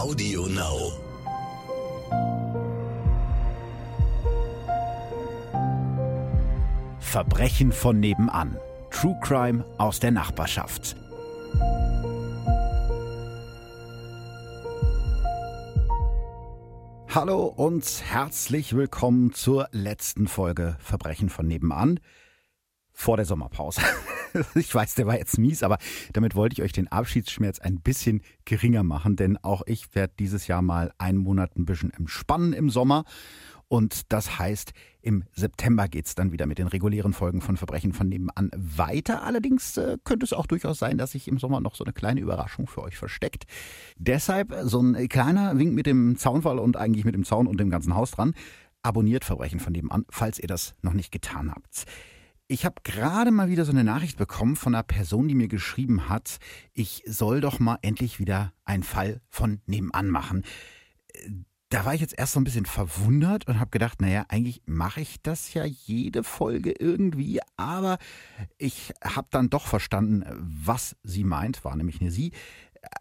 Audio Now. Verbrechen von nebenan. True Crime aus der Nachbarschaft. Hallo und herzlich willkommen zur letzten Folge Verbrechen von nebenan vor der Sommerpause. ich weiß, der war jetzt mies, aber damit wollte ich euch den Abschiedsschmerz ein bisschen geringer machen, denn auch ich werde dieses Jahr mal einen Monat ein bisschen entspannen im Sommer. Und das heißt, im September geht's dann wieder mit den regulären Folgen von Verbrechen von nebenan weiter. Allerdings äh, könnte es auch durchaus sein, dass sich im Sommer noch so eine kleine Überraschung für euch versteckt. Deshalb so ein kleiner Wink mit dem Zaunfall und eigentlich mit dem Zaun und dem ganzen Haus dran. Abonniert Verbrechen von nebenan, falls ihr das noch nicht getan habt. Ich habe gerade mal wieder so eine Nachricht bekommen von einer Person, die mir geschrieben hat, ich soll doch mal endlich wieder einen Fall von nebenan machen. Da war ich jetzt erst so ein bisschen verwundert und habe gedacht, naja, eigentlich mache ich das ja jede Folge irgendwie, aber ich habe dann doch verstanden, was sie meint, war nämlich eine sie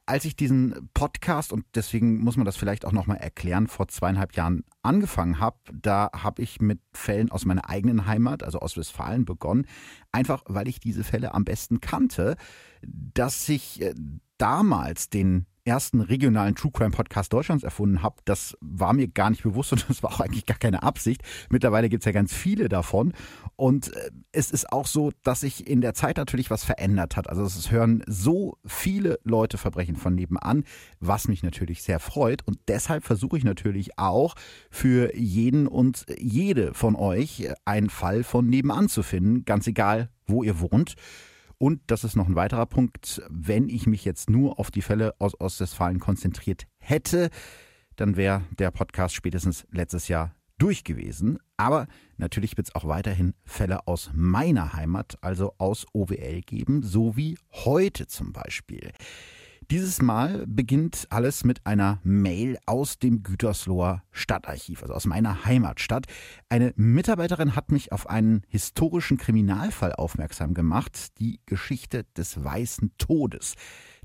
als ich diesen Podcast, und deswegen muss man das vielleicht auch nochmal erklären, vor zweieinhalb Jahren angefangen habe, da habe ich mit Fällen aus meiner eigenen Heimat, also aus Westfalen, begonnen. Einfach weil ich diese Fälle am besten kannte, dass ich äh, damals den ersten regionalen True Crime Podcast Deutschlands erfunden habe, das war mir gar nicht bewusst und das war auch eigentlich gar keine Absicht. Mittlerweile gibt es ja ganz viele davon. Und äh, es ist auch so, dass sich in der Zeit natürlich was verändert hat. Also es hören so viele Leute Verbrechen von nebenan, was mich natürlich sehr freut. Und deshalb versuche ich natürlich auch für jeden und jede von euch einen Fall von nebenan zu finden, ganz egal, wo ihr wohnt. Und das ist noch ein weiterer Punkt, wenn ich mich jetzt nur auf die Fälle aus Ostwestfalen konzentriert hätte, dann wäre der Podcast spätestens letztes Jahr durch gewesen. Aber natürlich wird es auch weiterhin Fälle aus meiner Heimat, also aus OWL geben, so wie heute zum Beispiel. Dieses Mal beginnt alles mit einer Mail aus dem Gütersloher Stadtarchiv, also aus meiner Heimatstadt. Eine Mitarbeiterin hat mich auf einen historischen Kriminalfall aufmerksam gemacht, die Geschichte des Weißen Todes.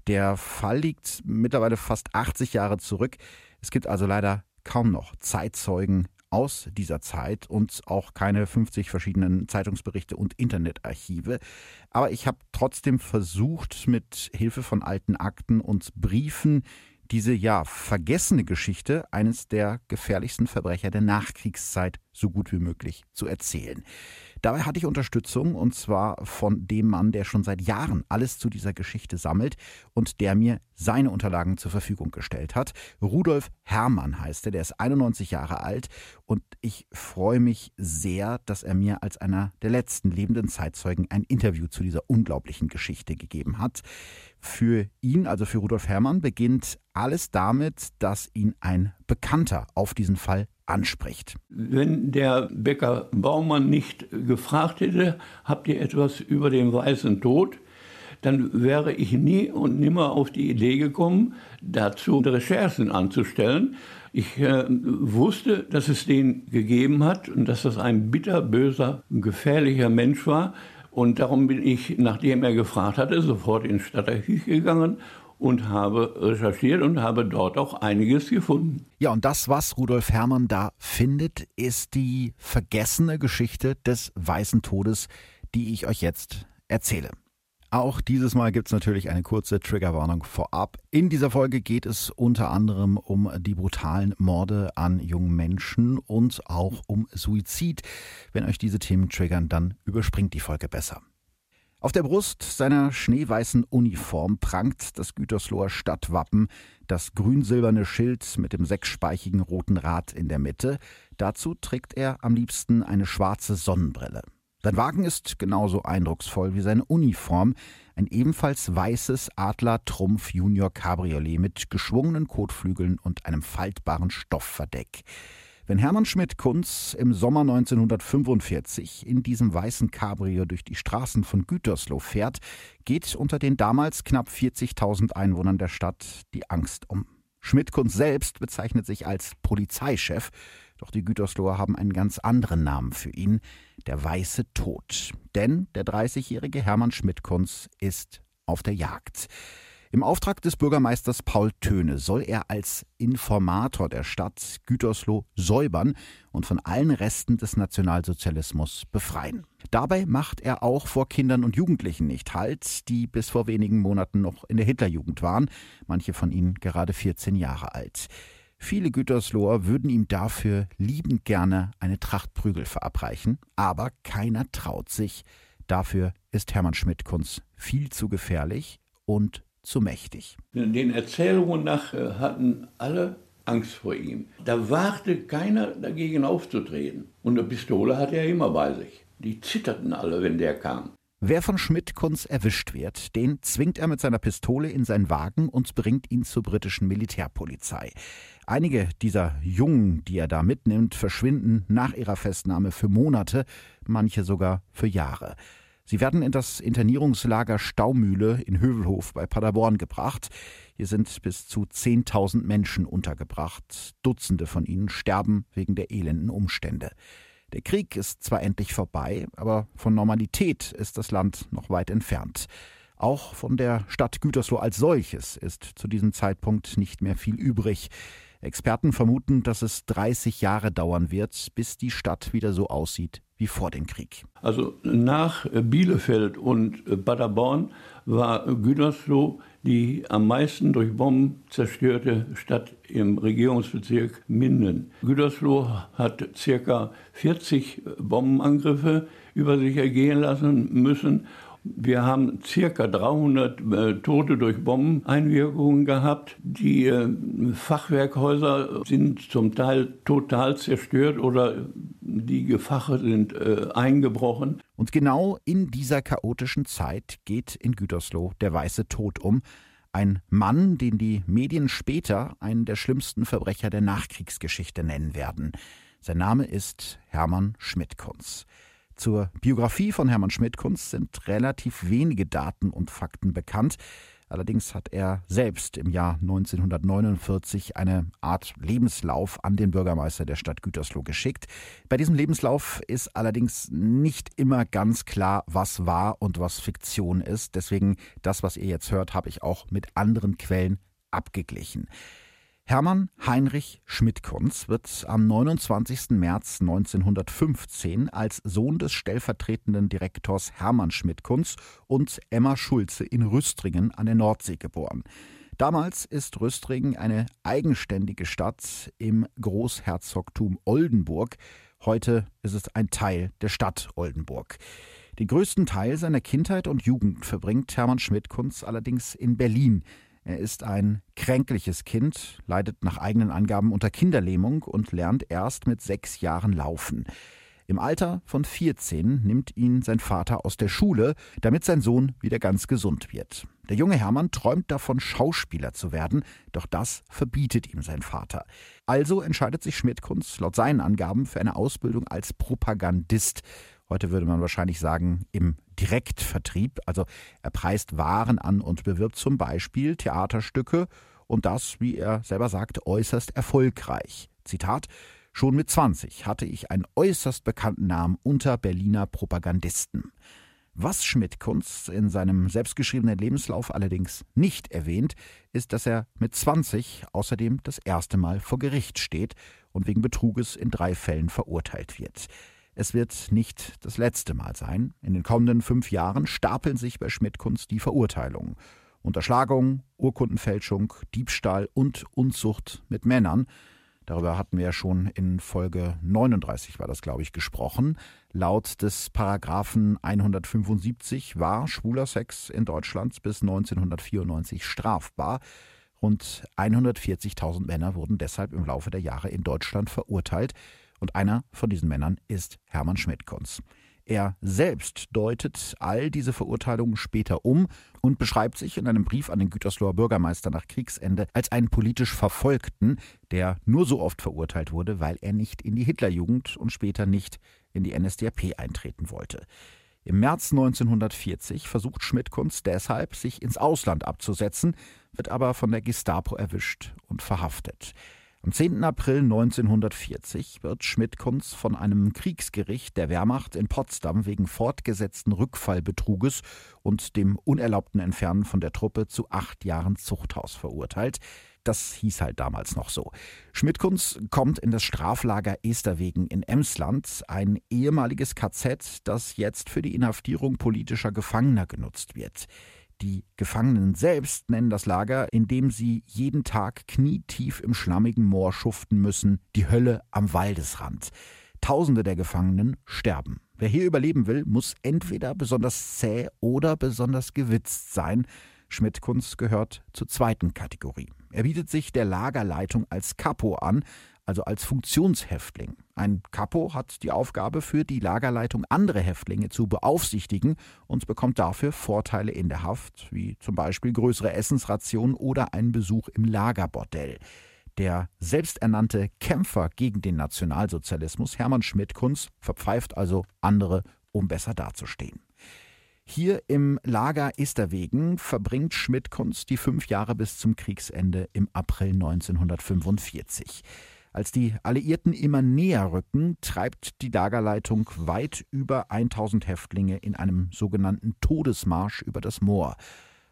Der Fall liegt mittlerweile fast 80 Jahre zurück. Es gibt also leider kaum noch Zeitzeugen aus dieser Zeit und auch keine 50 verschiedenen Zeitungsberichte und Internetarchive. Aber ich habe trotzdem versucht, mit Hilfe von alten Akten und Briefen diese ja vergessene Geschichte eines der gefährlichsten Verbrecher der Nachkriegszeit so gut wie möglich zu erzählen. Dabei hatte ich Unterstützung und zwar von dem Mann, der schon seit Jahren alles zu dieser Geschichte sammelt und der mir seine Unterlagen zur Verfügung gestellt hat. Rudolf Hermann heißt er, der ist 91 Jahre alt und ich freue mich sehr, dass er mir als einer der letzten lebenden Zeitzeugen ein Interview zu dieser unglaublichen Geschichte gegeben hat. Für ihn, also für Rudolf Hermann, beginnt alles damit, dass ihn ein Bekannter auf diesen Fall anspricht. Wenn der Bäcker Baumann nicht gefragt hätte, habt ihr etwas über den weißen Tod, dann wäre ich nie und nimmer auf die Idee gekommen, dazu Recherchen anzustellen. Ich äh, wusste, dass es den gegeben hat und dass das ein bitterböser, gefährlicher Mensch war. Und darum bin ich, nachdem er gefragt hatte, sofort ins Stadtarchiv gegangen und habe recherchiert und habe dort auch einiges gefunden. Ja, und das, was Rudolf Herrmann da findet, ist die vergessene Geschichte des Weißen Todes, die ich euch jetzt erzähle. Auch dieses Mal gibt es natürlich eine kurze Triggerwarnung vorab. In dieser Folge geht es unter anderem um die brutalen Morde an jungen Menschen und auch um Suizid. Wenn euch diese Themen triggern, dann überspringt die Folge besser. Auf der Brust seiner schneeweißen Uniform prangt das Gütersloher Stadtwappen, das grün-silberne Schild mit dem sechsspeichigen roten Rad in der Mitte. Dazu trägt er am liebsten eine schwarze Sonnenbrille. Sein Wagen ist genauso eindrucksvoll wie seine Uniform, ein ebenfalls weißes Adler Trumpf Junior Cabriolet mit geschwungenen Kotflügeln und einem faltbaren Stoffverdeck. Wenn Hermann Schmidt-Kunz im Sommer 1945 in diesem weißen Cabrio durch die Straßen von Gütersloh fährt, geht unter den damals knapp 40.000 Einwohnern der Stadt die Angst um. Schmidt-Kunz selbst bezeichnet sich als Polizeichef doch die Gütersloher haben einen ganz anderen Namen für ihn, der Weiße Tod. Denn der 30-jährige Hermann Schmidt-Kunz ist auf der Jagd. Im Auftrag des Bürgermeisters Paul Töne soll er als Informator der Stadt Gütersloh säubern und von allen Resten des Nationalsozialismus befreien. Dabei macht er auch vor Kindern und Jugendlichen nicht Halt, die bis vor wenigen Monaten noch in der Hitlerjugend waren, manche von ihnen gerade 14 Jahre alt. Viele Gütersloher würden ihm dafür liebend gerne eine Tracht Prügel verabreichen, aber keiner traut sich. Dafür ist Hermann Schmidt-Kunz viel zu gefährlich und zu mächtig. Den Erzählungen nach äh, hatten alle Angst vor ihm. Da wagte keiner dagegen aufzutreten. Und eine Pistole hatte er immer bei sich. Die zitterten alle, wenn der kam. Wer von Schmidt-Kunz erwischt wird, den zwingt er mit seiner Pistole in seinen Wagen und bringt ihn zur britischen Militärpolizei. Einige dieser Jungen, die er da mitnimmt, verschwinden nach ihrer Festnahme für Monate, manche sogar für Jahre. Sie werden in das Internierungslager Staumühle in Hövelhof bei Paderborn gebracht. Hier sind bis zu 10.000 Menschen untergebracht. Dutzende von ihnen sterben wegen der elenden Umstände. Der Krieg ist zwar endlich vorbei, aber von Normalität ist das Land noch weit entfernt. Auch von der Stadt Gütersloh als solches ist zu diesem Zeitpunkt nicht mehr viel übrig. Experten vermuten, dass es 30 Jahre dauern wird, bis die Stadt wieder so aussieht wie vor dem Krieg. Also nach Bielefeld und Paderborn war Gütersloh die am meisten durch Bomben zerstörte Stadt im Regierungsbezirk Minden. Gütersloh hat ca. 40 Bombenangriffe über sich ergehen lassen müssen. Wir haben ca. 300 äh, Tote durch Bombeneinwirkungen gehabt. Die äh, Fachwerkhäuser sind zum Teil total zerstört oder die Gefache sind äh, eingebrochen. Und genau in dieser chaotischen Zeit geht in Gütersloh der weiße Tod um. Ein Mann, den die Medien später einen der schlimmsten Verbrecher der Nachkriegsgeschichte nennen werden. Sein Name ist Hermann Schmidt-Kunz. Zur Biografie von Hermann Schmidt-Kunz sind relativ wenige Daten und Fakten bekannt. Allerdings hat er selbst im Jahr 1949 eine Art Lebenslauf an den Bürgermeister der Stadt Gütersloh geschickt. Bei diesem Lebenslauf ist allerdings nicht immer ganz klar, was wahr und was Fiktion ist. Deswegen das, was ihr jetzt hört, habe ich auch mit anderen Quellen abgeglichen. Hermann Heinrich Schmidtkunz wird am 29. März 1915 als Sohn des stellvertretenden Direktors Hermann Schmidtkunz und Emma Schulze in Rüstringen an der Nordsee geboren. Damals ist Rüstringen eine eigenständige Stadt im Großherzogtum Oldenburg. Heute ist es ein Teil der Stadt Oldenburg. Den größten Teil seiner Kindheit und Jugend verbringt Hermann Schmidtkunz allerdings in Berlin. Er ist ein kränkliches Kind, leidet nach eigenen Angaben unter Kinderlähmung und lernt erst mit sechs Jahren laufen. Im Alter von 14 nimmt ihn sein Vater aus der Schule, damit sein Sohn wieder ganz gesund wird. Der junge Hermann träumt davon, Schauspieler zu werden, doch das verbietet ihm sein Vater. Also entscheidet sich Schmidtkunz laut seinen Angaben für eine Ausbildung als Propagandist. Heute würde man wahrscheinlich sagen, im Direktvertrieb. Also er preist Waren an und bewirbt zum Beispiel Theaterstücke und das, wie er selber sagt, äußerst erfolgreich. Zitat Schon mit 20 hatte ich einen äußerst bekannten Namen unter Berliner Propagandisten. Was Schmidt-Kunz in seinem selbstgeschriebenen Lebenslauf allerdings nicht erwähnt, ist, dass er mit 20 außerdem das erste Mal vor Gericht steht und wegen Betruges in drei Fällen verurteilt wird. Es wird nicht das letzte Mal sein. In den kommenden fünf Jahren stapeln sich bei Schmidt-Kunz die Verurteilungen. Unterschlagung, Urkundenfälschung, Diebstahl und Unzucht mit Männern. Darüber hatten wir ja schon in Folge 39 war das, glaube ich, gesprochen. Laut des Paragraphen 175 war schwuler Sex in Deutschland bis 1994 strafbar. Rund 140.000 Männer wurden deshalb im Laufe der Jahre in Deutschland verurteilt. Und einer von diesen Männern ist Hermann Schmidt-Kunz. Er selbst deutet all diese Verurteilungen später um und beschreibt sich in einem Brief an den Gütersloher Bürgermeister nach Kriegsende als einen politisch Verfolgten, der nur so oft verurteilt wurde, weil er nicht in die Hitlerjugend und später nicht in die NSDAP eintreten wollte. Im März 1940 versucht Schmidt-Kunz deshalb, sich ins Ausland abzusetzen, wird aber von der Gestapo erwischt und verhaftet. Am 10. April 1940 wird Schmidt-Kunz von einem Kriegsgericht der Wehrmacht in Potsdam wegen fortgesetzten Rückfallbetruges und dem unerlaubten Entfernen von der Truppe zu acht Jahren Zuchthaus verurteilt. Das hieß halt damals noch so. Schmidtkunz kommt in das Straflager Esterwegen in Emsland, ein ehemaliges KZ, das jetzt für die Inhaftierung politischer Gefangener genutzt wird. Die Gefangenen selbst nennen das Lager, in dem sie jeden Tag knietief im schlammigen Moor schuften müssen, die Hölle am Waldesrand. Tausende der Gefangenen sterben. Wer hier überleben will, muss entweder besonders zäh oder besonders gewitzt sein. Schmidt-Kunz gehört zur zweiten Kategorie. Er bietet sich der Lagerleitung als Kapo an, also als Funktionshäftling. Ein Kapo hat die Aufgabe, für die Lagerleitung andere Häftlinge zu beaufsichtigen und bekommt dafür Vorteile in der Haft, wie zum Beispiel größere Essensrationen oder einen Besuch im Lagerbordell. Der selbsternannte Kämpfer gegen den Nationalsozialismus, Hermann Schmidt-Kunz, verpfeift also andere, um besser dazustehen. Hier im Lager Esterwegen verbringt Schmidt-Kunz die fünf Jahre bis zum Kriegsende im April 1945. Als die Alliierten immer näher rücken, treibt die Lagerleitung weit über 1000 Häftlinge in einem sogenannten Todesmarsch über das Moor.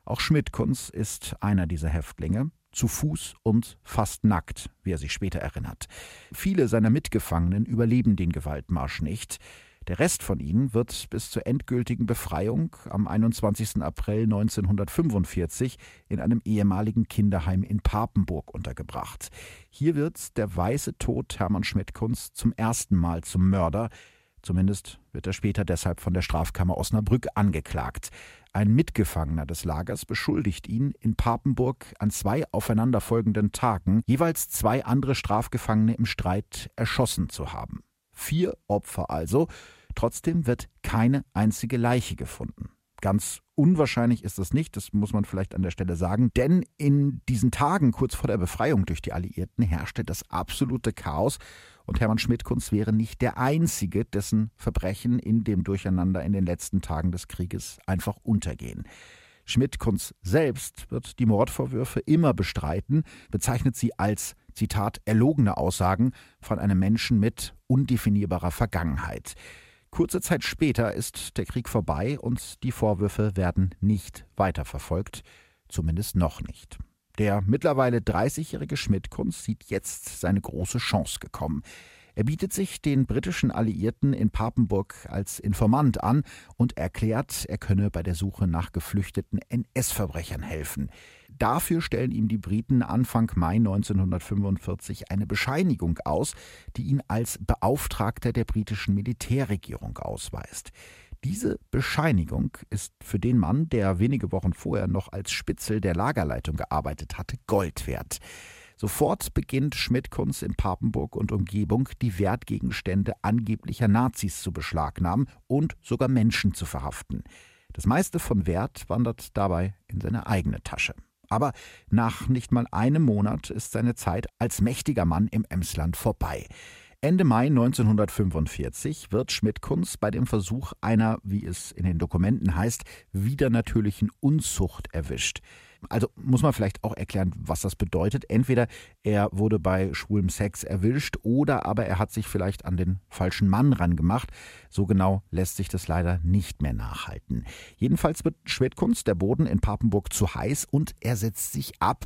Auch Schmidt-Kunz ist einer dieser Häftlinge, zu Fuß und fast nackt, wie er sich später erinnert. Viele seiner Mitgefangenen überleben den Gewaltmarsch nicht. Der Rest von ihnen wird bis zur endgültigen Befreiung am 21. April 1945 in einem ehemaligen Kinderheim in Papenburg untergebracht. Hier wird der weiße Tod Hermann Schmidt-Kunz zum ersten Mal zum Mörder. Zumindest wird er später deshalb von der Strafkammer Osnabrück angeklagt. Ein Mitgefangener des Lagers beschuldigt ihn, in Papenburg an zwei aufeinanderfolgenden Tagen jeweils zwei andere Strafgefangene im Streit erschossen zu haben. Vier Opfer also. Trotzdem wird keine einzige Leiche gefunden. Ganz unwahrscheinlich ist das nicht, das muss man vielleicht an der Stelle sagen, denn in diesen Tagen kurz vor der Befreiung durch die Alliierten herrschte das absolute Chaos und Hermann Schmidt-Kunz wäre nicht der Einzige, dessen Verbrechen in dem Durcheinander in den letzten Tagen des Krieges einfach untergehen. Schmidt-Kunz selbst wird die Mordvorwürfe immer bestreiten, bezeichnet sie als Zitat, erlogene Aussagen von einem Menschen mit undefinierbarer Vergangenheit. Kurze Zeit später ist der Krieg vorbei und die Vorwürfe werden nicht weiterverfolgt, zumindest noch nicht. Der mittlerweile 30-jährige Schmidt-Kunz sieht jetzt seine große Chance gekommen. Er bietet sich den britischen Alliierten in Papenburg als Informant an und erklärt, er könne bei der Suche nach geflüchteten NS-Verbrechern helfen. Dafür stellen ihm die Briten Anfang Mai 1945 eine Bescheinigung aus, die ihn als Beauftragter der britischen Militärregierung ausweist. Diese Bescheinigung ist für den Mann, der wenige Wochen vorher noch als Spitzel der Lagerleitung gearbeitet hatte, Gold wert. Sofort beginnt Schmidt-Kunz in Papenburg und Umgebung die Wertgegenstände angeblicher Nazis zu beschlagnahmen und sogar Menschen zu verhaften. Das meiste von Wert wandert dabei in seine eigene Tasche. Aber nach nicht mal einem Monat ist seine Zeit als mächtiger Mann im Emsland vorbei. Ende Mai 1945 wird Schmidt-Kunz bei dem Versuch einer, wie es in den Dokumenten heißt, widernatürlichen Unzucht erwischt. Also muss man vielleicht auch erklären, was das bedeutet. Entweder er wurde bei schwulem Sex erwischt oder aber er hat sich vielleicht an den falschen Mann rangemacht. So genau lässt sich das leider nicht mehr nachhalten. Jedenfalls wird Schwedkunst der Boden in Papenburg zu heiß und er setzt sich ab.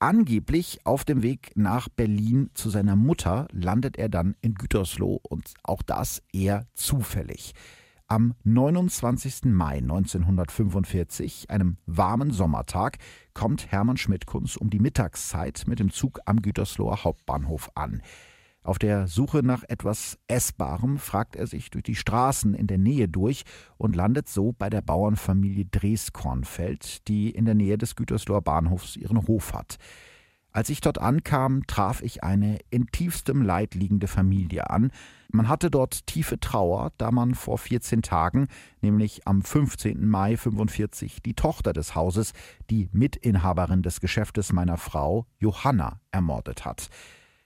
Angeblich auf dem Weg nach Berlin zu seiner Mutter landet er dann in Gütersloh und auch das eher zufällig. Am 29. Mai 1945, einem warmen Sommertag, kommt Hermann Schmidt-Kunz um die Mittagszeit mit dem Zug am Gütersloher Hauptbahnhof an. Auf der Suche nach etwas Essbarem fragt er sich durch die Straßen in der Nähe durch und landet so bei der Bauernfamilie Dreskornfeld, die in der Nähe des Gütersloher Bahnhofs ihren Hof hat. Als ich dort ankam, traf ich eine in tiefstem Leid liegende Familie an. Man hatte dort tiefe Trauer, da man vor 14 Tagen, nämlich am 15. Mai 45, die Tochter des Hauses, die Mitinhaberin des Geschäftes meiner Frau, Johanna, ermordet hat.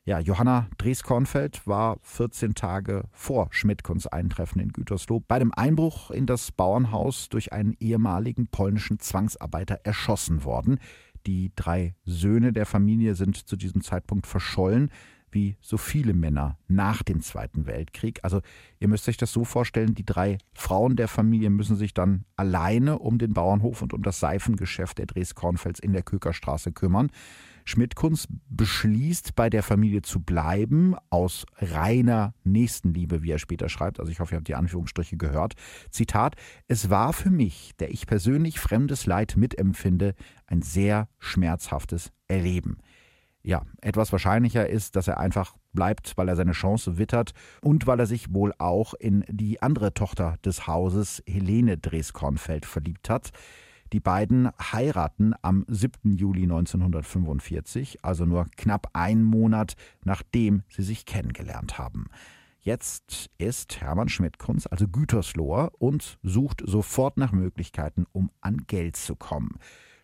Ja, Johanna Dreskornfeld war 14 Tage vor Schmidtkuns Eintreffen in Gütersloh bei dem Einbruch in das Bauernhaus durch einen ehemaligen polnischen Zwangsarbeiter erschossen worden. Die drei Söhne der Familie sind zu diesem Zeitpunkt verschollen wie so viele Männer nach dem Zweiten Weltkrieg. Also ihr müsst euch das so vorstellen, die drei Frauen der Familie müssen sich dann alleine um den Bauernhof und um das Seifengeschäft der Dres-Kornfels in der Kökerstraße kümmern. Schmidt-Kunz beschließt, bei der Familie zu bleiben, aus reiner Nächstenliebe, wie er später schreibt. Also ich hoffe, ihr habt die Anführungsstriche gehört. Zitat, es war für mich, der ich persönlich fremdes Leid mitempfinde, ein sehr schmerzhaftes Erleben ja, etwas wahrscheinlicher ist, dass er einfach bleibt, weil er seine Chance wittert und weil er sich wohl auch in die andere Tochter des Hauses, Helene Dreskornfeld, verliebt hat. Die beiden heiraten am 7. Juli 1945, also nur knapp einen Monat nachdem sie sich kennengelernt haben. Jetzt ist Hermann Schmidt-Kunz also Gütersloher und sucht sofort nach Möglichkeiten, um an Geld zu kommen.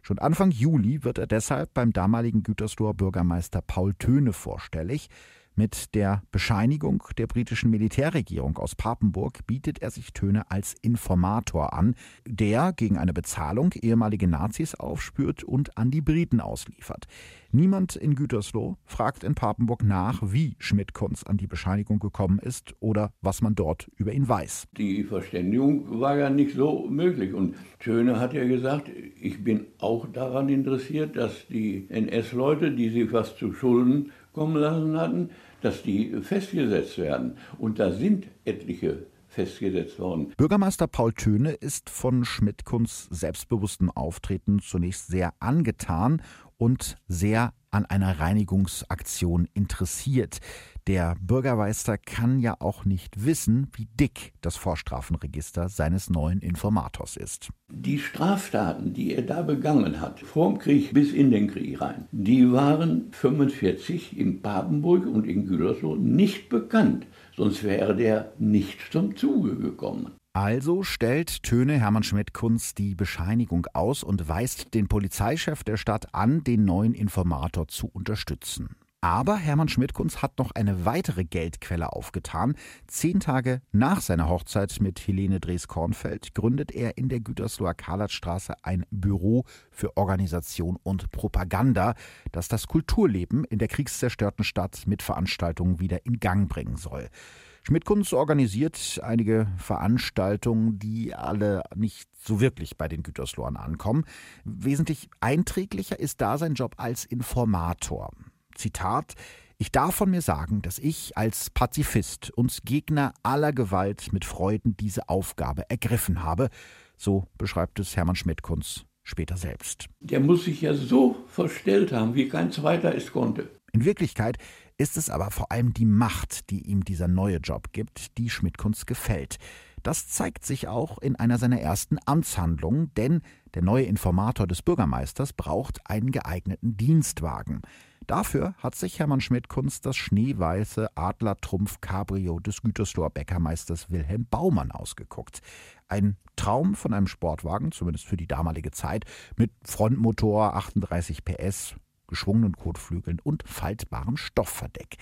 Schon Anfang Juli wird er deshalb beim damaligen Gütersloher Bürgermeister Paul Töne vorstellig. Mit der Bescheinigung der britischen Militärregierung aus Papenburg bietet er sich Töne als Informator an, der gegen eine Bezahlung ehemalige Nazis aufspürt und an die Briten ausliefert. Niemand in Gütersloh fragt in Papenburg nach, wie Schmidt-Kunz an die Bescheinigung gekommen ist oder was man dort über ihn weiß. Die Verständigung war ja nicht so möglich und Töne hat ja gesagt, ich bin auch daran interessiert, dass die NS-Leute, die sich was zu Schulden kommen lassen hatten, dass die festgesetzt werden. Und da sind etliche festgesetzt worden. Bürgermeister Paul Töne ist von Schmidt-Kunz selbstbewusstem Auftreten zunächst sehr angetan und sehr an einer Reinigungsaktion interessiert. Der Bürgermeister kann ja auch nicht wissen, wie dick das Vorstrafenregister seines neuen Informators ist. Die Straftaten, die er da begangen hat, vorm Krieg bis in den Krieg rein, die waren 45 in Papenburg und in Gütersloh nicht bekannt. Sonst wäre der nicht zum Zuge gekommen. Also stellt Töne Hermann Schmidt-Kunz die Bescheinigung aus und weist den Polizeichef der Stadt an, den neuen Informator zu unterstützen. Aber Hermann Schmidt-Kunz hat noch eine weitere Geldquelle aufgetan. Zehn Tage nach seiner Hochzeit mit Helene Drees-Kornfeld gründet er in der Gütersloher Karlatstraße ein Büro für Organisation und Propaganda, das das Kulturleben in der kriegszerstörten Stadt mit Veranstaltungen wieder in Gang bringen soll. Schmidt-Kunz organisiert einige Veranstaltungen, die alle nicht so wirklich bei den Güterslohren ankommen. Wesentlich einträglicher ist da sein Job als Informator. Zitat ich darf von mir sagen, dass ich als Pazifist und Gegner aller Gewalt mit Freuden diese Aufgabe ergriffen habe, so beschreibt es Hermann Schmidt-Kunz später selbst. Der muss sich ja so verstellt haben, wie kein zweiter es konnte. In Wirklichkeit ist es aber vor allem die Macht, die ihm dieser neue Job gibt, die Schmidtkunst gefällt. Das zeigt sich auch in einer seiner ersten Amtshandlungen, denn der neue Informator des Bürgermeisters braucht einen geeigneten Dienstwagen. Dafür hat sich Hermann Schmidt-Kunst das schneeweiße Adler-Trumpf Cabrio des Gütersloher Bäckermeisters Wilhelm Baumann ausgeguckt. Ein Traum von einem Sportwagen, zumindest für die damalige Zeit, mit Frontmotor, 38 PS, geschwungenen Kotflügeln und faltbarem Stoffverdeck.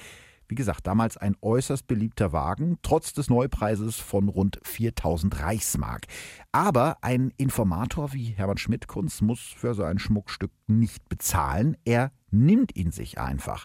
Wie gesagt, damals ein äußerst beliebter Wagen, trotz des Neupreises von rund 4000 Reichsmark. Aber ein Informator wie Hermann Schmidt-Kunz muss für so ein Schmuckstück nicht bezahlen, er nimmt ihn sich einfach.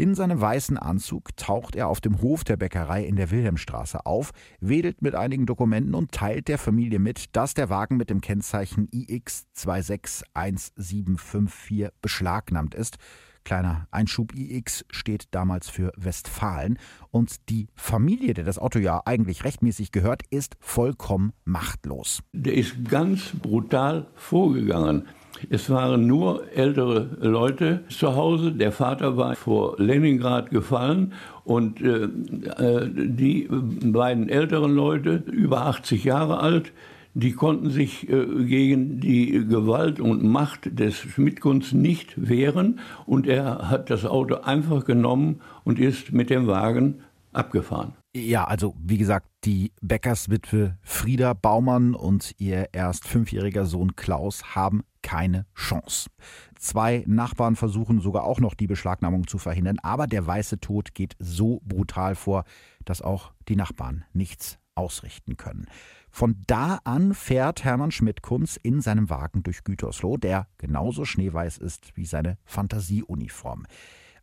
In seinem weißen Anzug taucht er auf dem Hof der Bäckerei in der Wilhelmstraße auf, wedelt mit einigen Dokumenten und teilt der Familie mit, dass der Wagen mit dem Kennzeichen IX 261754 beschlagnahmt ist. Kleiner Einschub IX steht damals für Westfalen und die Familie, der das Auto ja eigentlich rechtmäßig gehört, ist vollkommen machtlos. Der ist ganz brutal vorgegangen. Es waren nur ältere Leute zu Hause. Der Vater war vor Leningrad gefallen und äh, äh die beiden älteren Leute, über 80 Jahre alt, die konnten sich äh, gegen die Gewalt und Macht des Schmidtkunst nicht wehren und er hat das Auto einfach genommen und ist mit dem Wagen abgefahren. Ja, also wie gesagt, die Bäckerswitwe Frieda Baumann und ihr erst fünfjähriger Sohn Klaus haben keine Chance. Zwei Nachbarn versuchen sogar auch noch die Beschlagnahmung zu verhindern, aber der weiße Tod geht so brutal vor, dass auch die Nachbarn nichts ausrichten können. Von da an fährt Hermann Schmidt-Kunz in seinem Wagen durch Gütersloh, der genauso schneeweiß ist wie seine Fantasieuniform.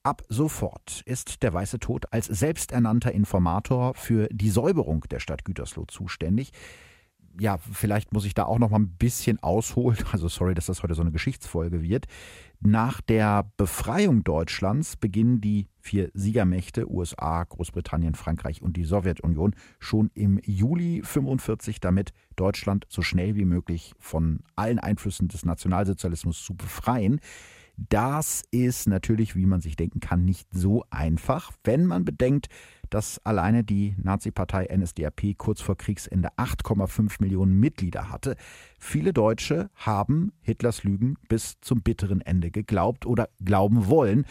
Ab sofort ist der Weiße Tod als selbsternannter Informator für die Säuberung der Stadt Gütersloh zuständig ja, vielleicht muss ich da auch noch mal ein bisschen ausholen. Also sorry, dass das heute so eine Geschichtsfolge wird. Nach der Befreiung Deutschlands beginnen die vier Siegermächte USA, Großbritannien, Frankreich und die Sowjetunion schon im Juli 45 damit, Deutschland so schnell wie möglich von allen Einflüssen des Nationalsozialismus zu befreien. Das ist natürlich, wie man sich denken kann, nicht so einfach, wenn man bedenkt, dass alleine die Nazi-Partei NSDAP kurz vor Kriegsende 8,5 Millionen Mitglieder hatte. Viele Deutsche haben Hitlers Lügen bis zum bitteren Ende geglaubt oder glauben wollen.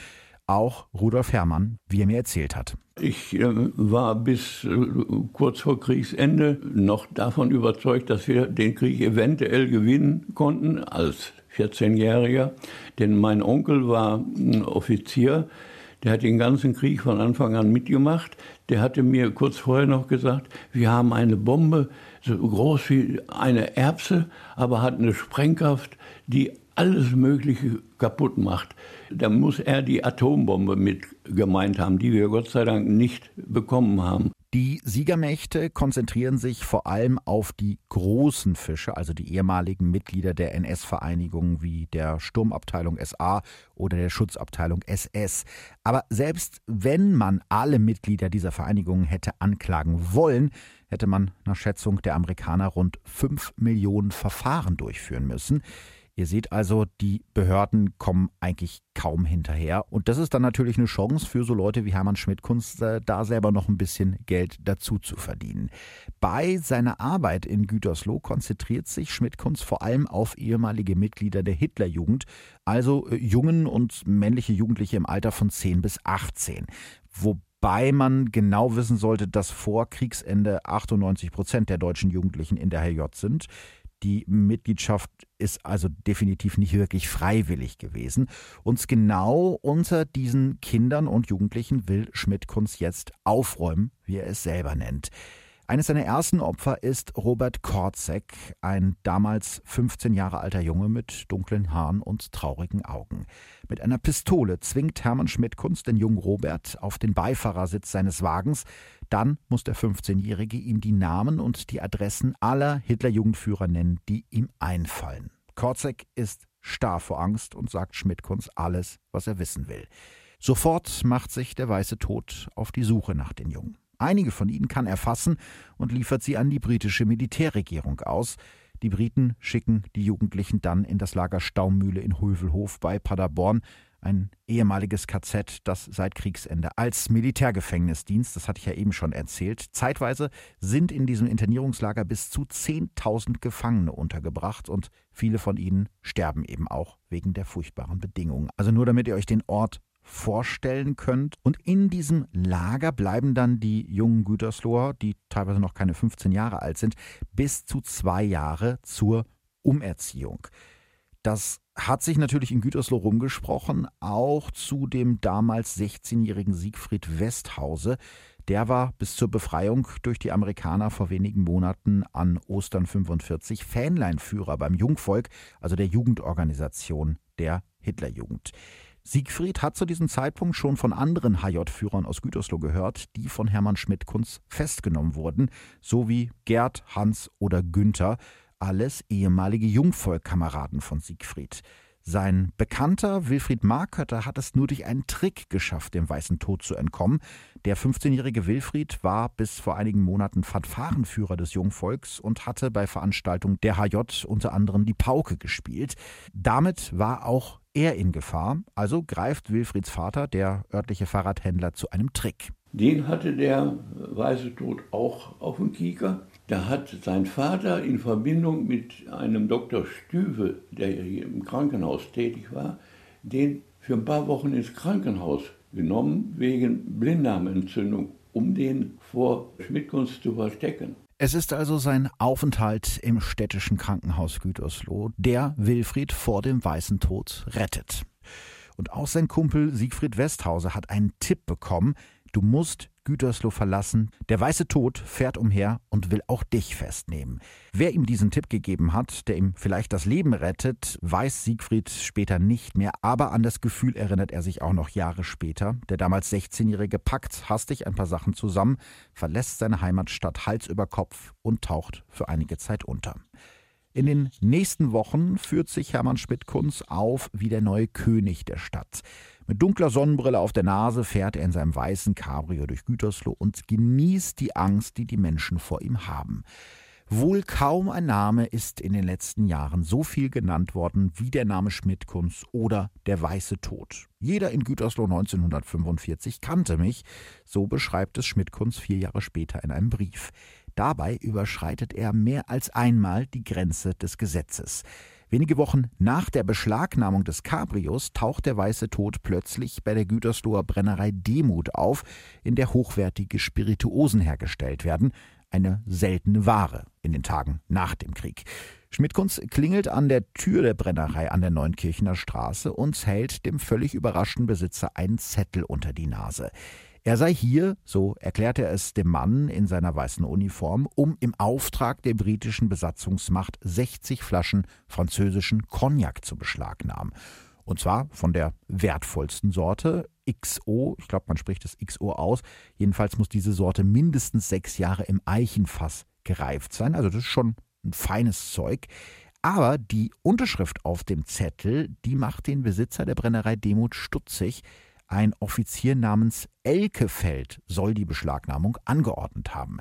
Auch Rudolf Herrmann, wie er mir erzählt hat. Ich äh, war bis äh, kurz vor Kriegsende noch davon überzeugt, dass wir den Krieg eventuell gewinnen konnten als 14-Jähriger. Denn mein Onkel war ein Offizier der hat den ganzen Krieg von Anfang an mitgemacht. Der hatte mir kurz vorher noch gesagt, wir haben eine Bombe, so groß wie eine Erbse, aber hat eine Sprengkraft, die alles Mögliche kaputt macht. Da muss er die Atombombe mit gemeint haben, die wir Gott sei Dank nicht bekommen haben. Die Siegermächte konzentrieren sich vor allem auf die großen Fische, also die ehemaligen Mitglieder der NS-Vereinigungen wie der Sturmabteilung SA oder der Schutzabteilung SS. Aber selbst wenn man alle Mitglieder dieser Vereinigungen hätte anklagen wollen, hätte man nach Schätzung der Amerikaner rund 5 Millionen Verfahren durchführen müssen. Ihr seht also, die Behörden kommen eigentlich kaum hinterher. Und das ist dann natürlich eine Chance für so Leute wie Hermann Schmidt-Kunst, äh, da selber noch ein bisschen Geld dazu zu verdienen. Bei seiner Arbeit in Gütersloh konzentriert sich Schmidt-Kunst vor allem auf ehemalige Mitglieder der Hitlerjugend, also äh, jungen und männliche Jugendliche im Alter von 10 bis 18. Wobei man genau wissen sollte, dass vor Kriegsende 98 Prozent der deutschen Jugendlichen in der HJ sind. Die Mitgliedschaft ist also definitiv nicht wirklich freiwillig gewesen. Und genau unter diesen Kindern und Jugendlichen will Schmidt-Kunz jetzt aufräumen, wie er es selber nennt. Eines seiner ersten Opfer ist Robert Korzek, ein damals 15 Jahre alter Junge mit dunklen Haaren und traurigen Augen. Mit einer Pistole zwingt Hermann Schmidt-Kunz den jungen Robert auf den Beifahrersitz seines Wagens. Dann muss der 15-Jährige ihm die Namen und die Adressen aller Hitlerjugendführer nennen, die ihm einfallen. Korzek ist starr vor Angst und sagt Schmidt-Kunz alles, was er wissen will. Sofort macht sich der weiße Tod auf die Suche nach den Jungen. Einige von ihnen kann er fassen und liefert sie an die britische Militärregierung aus. Die Briten schicken die Jugendlichen dann in das Lager Staumühle in Hulvelhof bei Paderborn, ein ehemaliges KZ, das seit Kriegsende als Militärgefängnis dienst, das hatte ich ja eben schon erzählt. Zeitweise sind in diesem Internierungslager bis zu 10.000 Gefangene untergebracht und viele von ihnen sterben eben auch wegen der furchtbaren Bedingungen. Also nur damit ihr euch den Ort vorstellen könnt. Und in diesem Lager bleiben dann die jungen Gütersloher, die teilweise noch keine 15 Jahre alt sind, bis zu zwei Jahre zur Umerziehung. Das hat sich natürlich in Gütersloh rumgesprochen, auch zu dem damals 16-jährigen Siegfried Westhause. Der war bis zur Befreiung durch die Amerikaner vor wenigen Monaten an Ostern 45 Fähnleinführer beim Jungvolk, also der Jugendorganisation der Hitlerjugend. Siegfried hat zu diesem Zeitpunkt schon von anderen HJ-Führern aus Gütersloh gehört, die von Hermann Schmidt-Kunz festgenommen wurden, sowie Gerd, Hans oder Günther, alles ehemalige Jungvolk-Kameraden von Siegfried. Sein Bekannter Wilfried Markötter hat es nur durch einen Trick geschafft, dem Weißen Tod zu entkommen. Der 15-jährige Wilfried war bis vor einigen Monaten Fanfarenführer des Jungvolks und hatte bei Veranstaltungen der HJ unter anderem die Pauke gespielt. Damit war auch er in Gefahr, also greift Wilfrieds Vater, der örtliche Fahrradhändler, zu einem Trick. Den hatte der Weiße Tod auch auf dem Kieker. Da hat sein Vater in Verbindung mit einem Dr. Stüwe, der hier im Krankenhaus tätig war, den für ein paar Wochen ins Krankenhaus genommen wegen Blinddarmentzündung, um den vor Schmidtkunst zu verstecken. Es ist also sein Aufenthalt im städtischen Krankenhaus Gütersloh, der Wilfried vor dem weißen Tod rettet. Und auch sein Kumpel Siegfried Westhauser hat einen Tipp bekommen, du musst Gütersloh verlassen. Der weiße Tod fährt umher und will auch dich festnehmen. Wer ihm diesen Tipp gegeben hat, der ihm vielleicht das Leben rettet, weiß Siegfried später nicht mehr, aber an das Gefühl erinnert er sich auch noch Jahre später. Der damals 16-Jährige packt hastig ein paar Sachen zusammen, verlässt seine Heimatstadt Hals über Kopf und taucht für einige Zeit unter. In den nächsten Wochen führt sich Hermann Schmidt-Kunz auf wie der neue König der Stadt. Mit dunkler Sonnenbrille auf der Nase fährt er in seinem weißen Cabrio durch Gütersloh und genießt die Angst, die die Menschen vor ihm haben. Wohl kaum ein Name ist in den letzten Jahren so viel genannt worden wie der Name Schmidt-Kunz oder der Weiße Tod. Jeder in Gütersloh 1945 kannte mich, so beschreibt es Schmidt-Kunz vier Jahre später in einem Brief. Dabei überschreitet er mehr als einmal die Grenze des Gesetzes. Wenige Wochen nach der Beschlagnahmung des Cabrios taucht der weiße Tod plötzlich bei der Gütersloher Brennerei Demut auf, in der hochwertige Spirituosen hergestellt werden, eine seltene Ware in den Tagen nach dem Krieg. Schmidtkunz klingelt an der Tür der Brennerei an der Neunkirchener Straße und hält dem völlig überraschten Besitzer einen Zettel unter die Nase. Er sei hier, so erklärte er es dem Mann in seiner weißen Uniform, um im Auftrag der britischen Besatzungsmacht 60 Flaschen französischen Cognac zu beschlagnahmen. Und zwar von der wertvollsten Sorte, XO, ich glaube, man spricht das XO aus. Jedenfalls muss diese Sorte mindestens sechs Jahre im Eichenfass gereift sein. Also das ist schon ein feines Zeug. Aber die Unterschrift auf dem Zettel, die macht den Besitzer der Brennerei Demut stutzig. Ein Offizier namens Elkefeld soll die Beschlagnahmung angeordnet haben.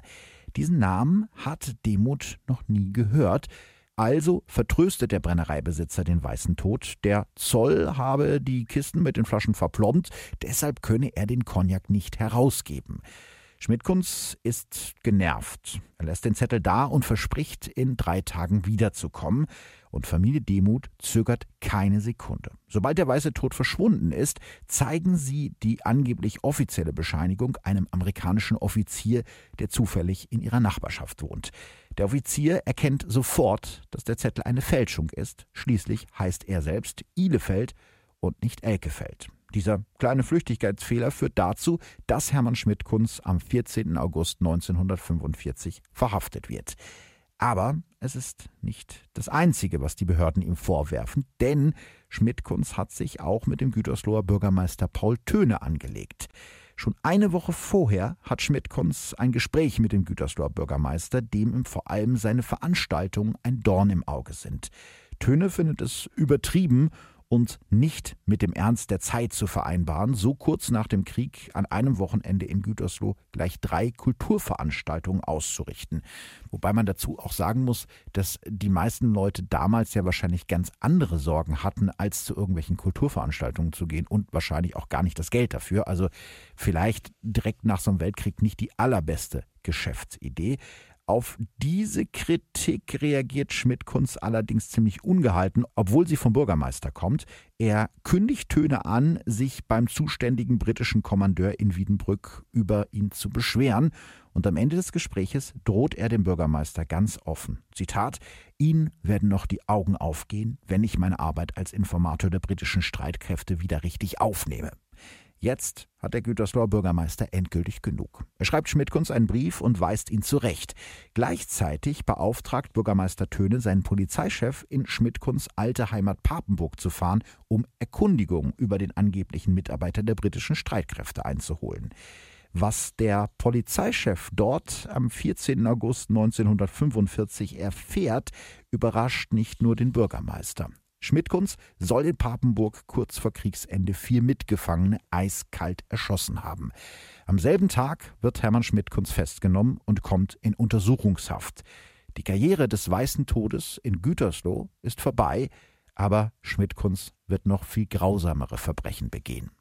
Diesen Namen hat Demuth noch nie gehört. Also vertröstet der Brennereibesitzer den weißen Tod. Der Zoll habe die Kisten mit den Flaschen verplombt, deshalb könne er den Cognac nicht herausgeben. Schmidtkunz ist genervt. Er lässt den Zettel da und verspricht, in drei Tagen wiederzukommen. Und Familie Demuth zögert keine Sekunde. Sobald der weiße Tod verschwunden ist, zeigen sie die angeblich offizielle Bescheinigung einem amerikanischen Offizier, der zufällig in ihrer Nachbarschaft wohnt. Der Offizier erkennt sofort, dass der Zettel eine Fälschung ist. Schließlich heißt er selbst Ihlefeld und nicht Elkefeld. Dieser kleine Flüchtigkeitsfehler führt dazu, dass Hermann Schmidt-Kunz am 14. August 1945 verhaftet wird. Aber es ist nicht das Einzige, was die Behörden ihm vorwerfen, denn Schmidt-Kunz hat sich auch mit dem Gütersloher Bürgermeister Paul Töne angelegt. Schon eine Woche vorher hat Schmidt-Kunz ein Gespräch mit dem Gütersloher Bürgermeister, dem ihm vor allem seine Veranstaltungen ein Dorn im Auge sind. Töne findet es übertrieben und nicht mit dem Ernst der Zeit zu vereinbaren, so kurz nach dem Krieg an einem Wochenende in Gütersloh gleich drei Kulturveranstaltungen auszurichten. Wobei man dazu auch sagen muss, dass die meisten Leute damals ja wahrscheinlich ganz andere Sorgen hatten, als zu irgendwelchen Kulturveranstaltungen zu gehen und wahrscheinlich auch gar nicht das Geld dafür. Also vielleicht direkt nach so einem Weltkrieg nicht die allerbeste Geschäftsidee. Auf diese Kritik reagiert Schmidt-Kunz allerdings ziemlich ungehalten, obwohl sie vom Bürgermeister kommt. Er kündigt Töne an, sich beim zuständigen britischen Kommandeur in Wiedenbrück über ihn zu beschweren. Und am Ende des Gespräches droht er dem Bürgermeister ganz offen. Zitat: Ihnen werden noch die Augen aufgehen, wenn ich meine Arbeit als Informator der britischen Streitkräfte wieder richtig aufnehme. Jetzt hat der Gütersloher Bürgermeister endgültig genug. Er schreibt Schmidtkunz einen Brief und weist ihn zurecht. Gleichzeitig beauftragt Bürgermeister Töne seinen Polizeichef, in Schmidtkunz alte Heimat Papenburg zu fahren, um Erkundigungen über den angeblichen Mitarbeiter der britischen Streitkräfte einzuholen. Was der Polizeichef dort am 14. August 1945 erfährt, überrascht nicht nur den Bürgermeister. Schmidtkunz soll in Papenburg kurz vor Kriegsende vier Mitgefangene eiskalt erschossen haben. Am selben Tag wird Hermann Schmidtkunz festgenommen und kommt in Untersuchungshaft. Die Karriere des Weißen Todes in Gütersloh ist vorbei, aber Schmidtkunz wird noch viel grausamere Verbrechen begehen.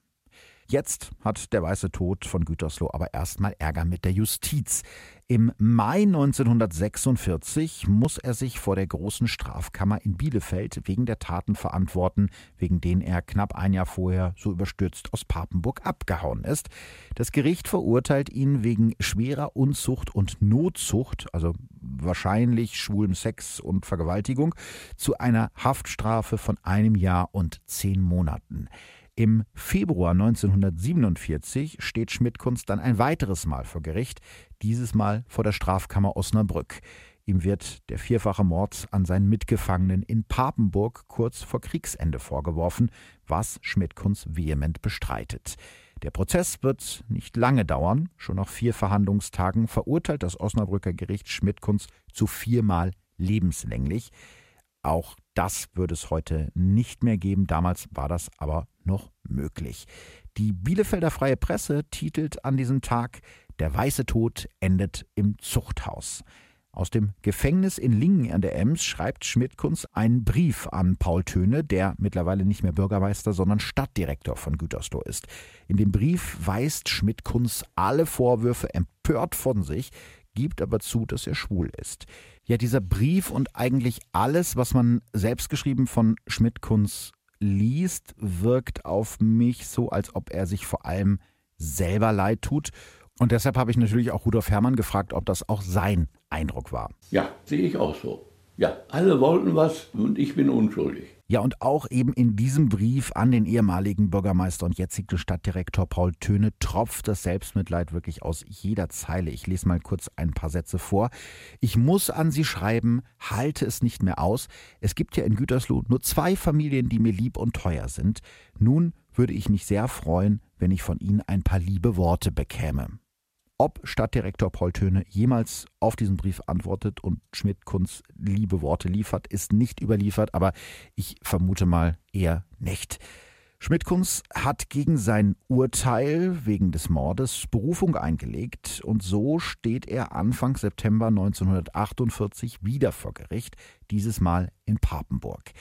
Jetzt hat der Weiße Tod von Gütersloh aber erstmal Ärger mit der Justiz. Im Mai 1946 muss er sich vor der großen Strafkammer in Bielefeld wegen der Taten verantworten, wegen denen er knapp ein Jahr vorher so überstürzt aus Papenburg abgehauen ist. Das Gericht verurteilt ihn wegen schwerer Unzucht und Notzucht, also wahrscheinlich schwulem Sex und Vergewaltigung, zu einer Haftstrafe von einem Jahr und zehn Monaten. Im Februar 1947 steht Schmidt-Kunst dann ein weiteres Mal vor Gericht, dieses Mal vor der Strafkammer Osnabrück. Ihm wird der vierfache Mord an seinen Mitgefangenen in Papenburg kurz vor Kriegsende vorgeworfen, was Schmidt-Kunz vehement bestreitet. Der Prozess wird nicht lange dauern. Schon nach vier Verhandlungstagen verurteilt das Osnabrücker Gericht Schmidt-Kunz zu viermal lebenslänglich. Auch das würde es heute nicht mehr geben. Damals war das aber noch möglich. Die Bielefelder Freie Presse titelt an diesem Tag Der weiße Tod endet im Zuchthaus. Aus dem Gefängnis in Lingen an der Ems schreibt Schmidt-Kunz einen Brief an Paul Töne, der mittlerweile nicht mehr Bürgermeister, sondern Stadtdirektor von Gütersloh ist. In dem Brief weist Schmidt-Kunz alle Vorwürfe empört von sich, gibt aber zu, dass er schwul ist. Ja, dieser Brief und eigentlich alles, was man selbstgeschrieben von Schmidt-Kunz liest, wirkt auf mich so, als ob er sich vor allem selber leid tut und deshalb habe ich natürlich auch Rudolf Herrmann gefragt, ob das auch sein Eindruck war. Ja, sehe ich auch so. Ja, alle wollten was und ich bin unschuldig. Ja, und auch eben in diesem Brief an den ehemaligen Bürgermeister und jetzigen Stadtdirektor Paul Töne tropft das Selbstmitleid wirklich aus jeder Zeile. Ich lese mal kurz ein paar Sätze vor. Ich muss an Sie schreiben, halte es nicht mehr aus. Es gibt ja in Gütersloh nur zwei Familien, die mir lieb und teuer sind. Nun würde ich mich sehr freuen, wenn ich von Ihnen ein paar liebe Worte bekäme. Ob Stadtdirektor Paul Töne jemals auf diesen Brief antwortet und Schmidt-Kunz liebe Worte liefert, ist nicht überliefert, aber ich vermute mal eher nicht. Schmidt-Kunz hat gegen sein Urteil wegen des Mordes Berufung eingelegt und so steht er Anfang September 1948 wieder vor Gericht, dieses Mal in Papenburg.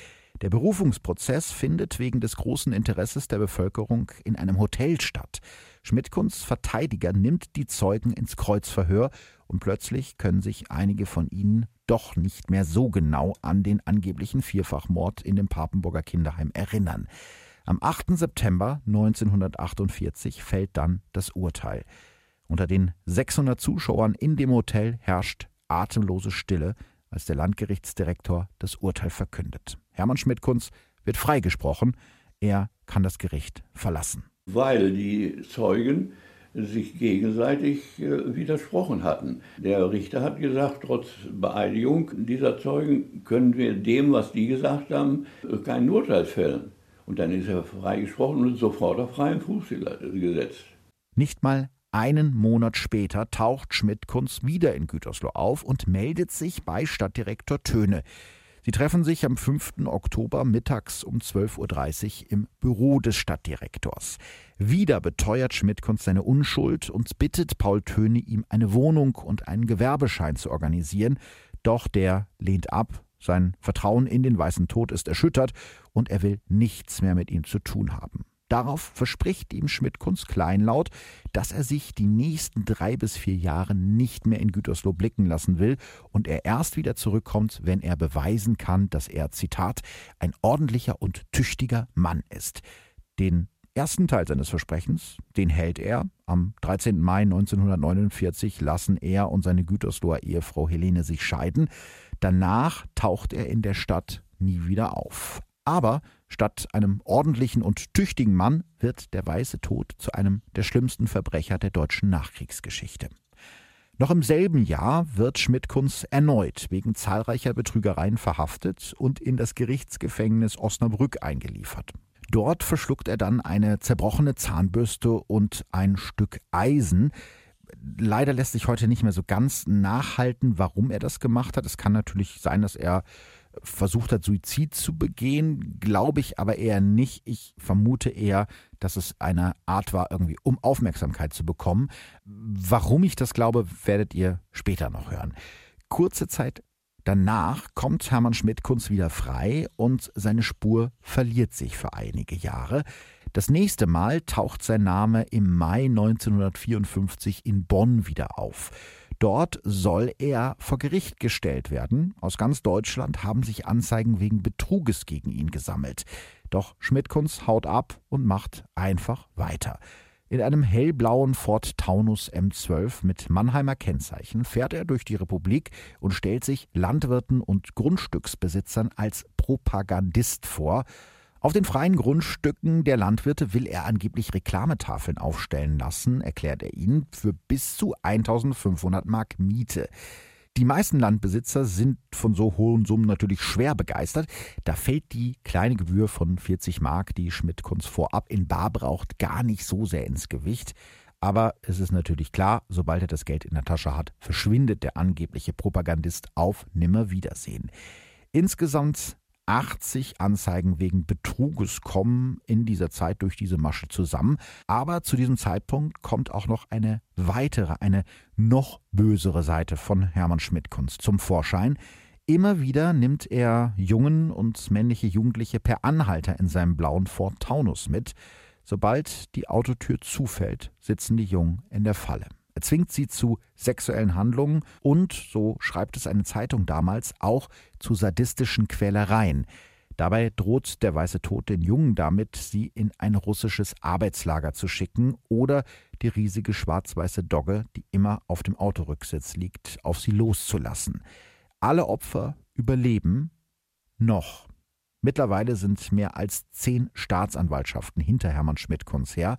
Der Berufungsprozess findet wegen des großen Interesses der Bevölkerung in einem Hotel statt. Schmidtkunds Verteidiger nimmt die Zeugen ins Kreuzverhör und plötzlich können sich einige von ihnen doch nicht mehr so genau an den angeblichen Vierfachmord in dem Papenburger Kinderheim erinnern. Am 8. September 1948 fällt dann das Urteil. Unter den 600 Zuschauern in dem Hotel herrscht atemlose Stille, als der Landgerichtsdirektor das Urteil verkündet. Hermann Schmidtkunz wird freigesprochen. Er kann das Gericht verlassen weil die Zeugen sich gegenseitig äh, widersprochen hatten. Der Richter hat gesagt, trotz Beeidigung dieser Zeugen können wir dem, was die gesagt haben, kein Urteil fällen. Und dann ist er freigesprochen und sofort auf freien Fuß gesetzt. Nicht mal einen Monat später taucht Schmidt-Kunz wieder in Gütersloh auf und meldet sich bei Stadtdirektor Töne. Sie treffen sich am 5. Oktober mittags um 12.30 Uhr im Büro des Stadtdirektors. Wieder beteuert Schmidt-Kunz seine Unschuld und bittet Paul Töne, ihm eine Wohnung und einen Gewerbeschein zu organisieren. Doch der lehnt ab. Sein Vertrauen in den weißen Tod ist erschüttert und er will nichts mehr mit ihm zu tun haben. Darauf verspricht ihm Schmidt-Kunz kleinlaut, dass er sich die nächsten drei bis vier Jahre nicht mehr in Gütersloh blicken lassen will und er erst wieder zurückkommt, wenn er beweisen kann, dass er, Zitat, ein ordentlicher und tüchtiger Mann ist. Den ersten Teil seines Versprechens, den hält er. Am 13. Mai 1949 lassen er und seine Gütersloher Ehefrau Helene sich scheiden. Danach taucht er in der Stadt nie wieder auf. Aber statt einem ordentlichen und tüchtigen Mann wird der weiße Tod zu einem der schlimmsten Verbrecher der deutschen Nachkriegsgeschichte. Noch im selben Jahr wird Schmidt-Kunz erneut wegen zahlreicher Betrügereien verhaftet und in das Gerichtsgefängnis Osnabrück eingeliefert. Dort verschluckt er dann eine zerbrochene Zahnbürste und ein Stück Eisen. Leider lässt sich heute nicht mehr so ganz nachhalten, warum er das gemacht hat. Es kann natürlich sein, dass er versucht hat, Suizid zu begehen, glaube ich aber eher nicht. Ich vermute eher, dass es eine Art war, irgendwie um Aufmerksamkeit zu bekommen. Warum ich das glaube, werdet ihr später noch hören. Kurze Zeit danach kommt Hermann Schmidt-Kunz wieder frei und seine Spur verliert sich für einige Jahre. Das nächste Mal taucht sein Name im Mai 1954 in Bonn wieder auf. Dort soll er vor Gericht gestellt werden. Aus ganz Deutschland haben sich Anzeigen wegen Betruges gegen ihn gesammelt. Doch Schmidtkunz haut ab und macht einfach weiter. In einem hellblauen Ford Taunus M12 mit Mannheimer Kennzeichen fährt er durch die Republik und stellt sich Landwirten und Grundstücksbesitzern als Propagandist vor. Auf den freien Grundstücken der Landwirte will er angeblich Reklametafeln aufstellen lassen, erklärt er ihnen, für bis zu 1500 Mark Miete. Die meisten Landbesitzer sind von so hohen Summen natürlich schwer begeistert. Da fällt die kleine Gebühr von 40 Mark, die Schmidt-Kunz vorab in Bar braucht, gar nicht so sehr ins Gewicht. Aber es ist natürlich klar, sobald er das Geld in der Tasche hat, verschwindet der angebliche Propagandist auf Nimmerwiedersehen. Insgesamt 80 Anzeigen wegen Betruges kommen in dieser Zeit durch diese Masche zusammen. Aber zu diesem Zeitpunkt kommt auch noch eine weitere, eine noch bösere Seite von Hermann Schmidt-Kunst zum Vorschein. Immer wieder nimmt er Jungen und männliche Jugendliche per Anhalter in seinem blauen Ford Taunus mit. Sobald die Autotür zufällt, sitzen die Jungen in der Falle. Er zwingt sie zu sexuellen Handlungen und, so schreibt es eine Zeitung damals, auch zu sadistischen Quälereien. Dabei droht der weiße Tod den Jungen damit, sie in ein russisches Arbeitslager zu schicken oder die riesige schwarz-weiße Dogge, die immer auf dem Autorücksitz liegt, auf sie loszulassen. Alle Opfer überleben noch. Mittlerweile sind mehr als zehn Staatsanwaltschaften hinter Hermann Schmidt-Kunz her.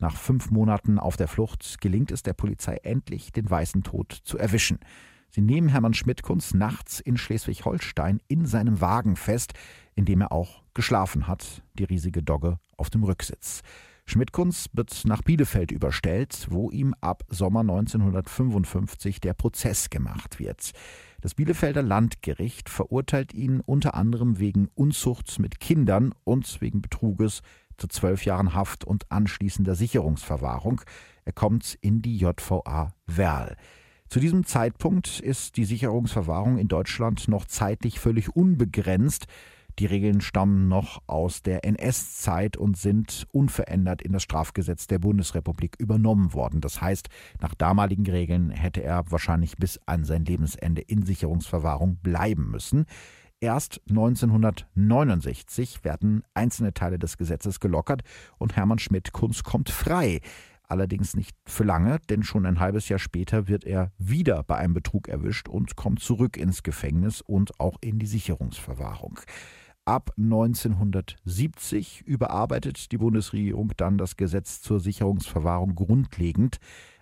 Nach fünf Monaten auf der Flucht gelingt es der Polizei endlich, den weißen Tod zu erwischen. Sie nehmen Hermann Schmidt-Kunz nachts in Schleswig-Holstein in seinem Wagen fest, in dem er auch geschlafen hat, die riesige Dogge auf dem Rücksitz. Schmidt-Kunz wird nach Bielefeld überstellt, wo ihm ab Sommer 1955 der Prozess gemacht wird. Das Bielefelder Landgericht verurteilt ihn unter anderem wegen Unzucht mit Kindern und wegen Betruges zu zwölf Jahren Haft und anschließender Sicherungsverwahrung. Er kommt in die JVA Werl. Zu diesem Zeitpunkt ist die Sicherungsverwahrung in Deutschland noch zeitlich völlig unbegrenzt. Die Regeln stammen noch aus der NS-Zeit und sind unverändert in das Strafgesetz der Bundesrepublik übernommen worden. Das heißt, nach damaligen Regeln hätte er wahrscheinlich bis an sein Lebensende in Sicherungsverwahrung bleiben müssen. Erst 1969 werden einzelne Teile des Gesetzes gelockert und Hermann Schmidt-Kunz kommt frei. Allerdings nicht für lange, denn schon ein halbes Jahr später wird er wieder bei einem Betrug erwischt und kommt zurück ins Gefängnis und auch in die Sicherungsverwahrung. Ab 1970 überarbeitet die Bundesregierung dann das Gesetz zur Sicherungsverwahrung grundlegend.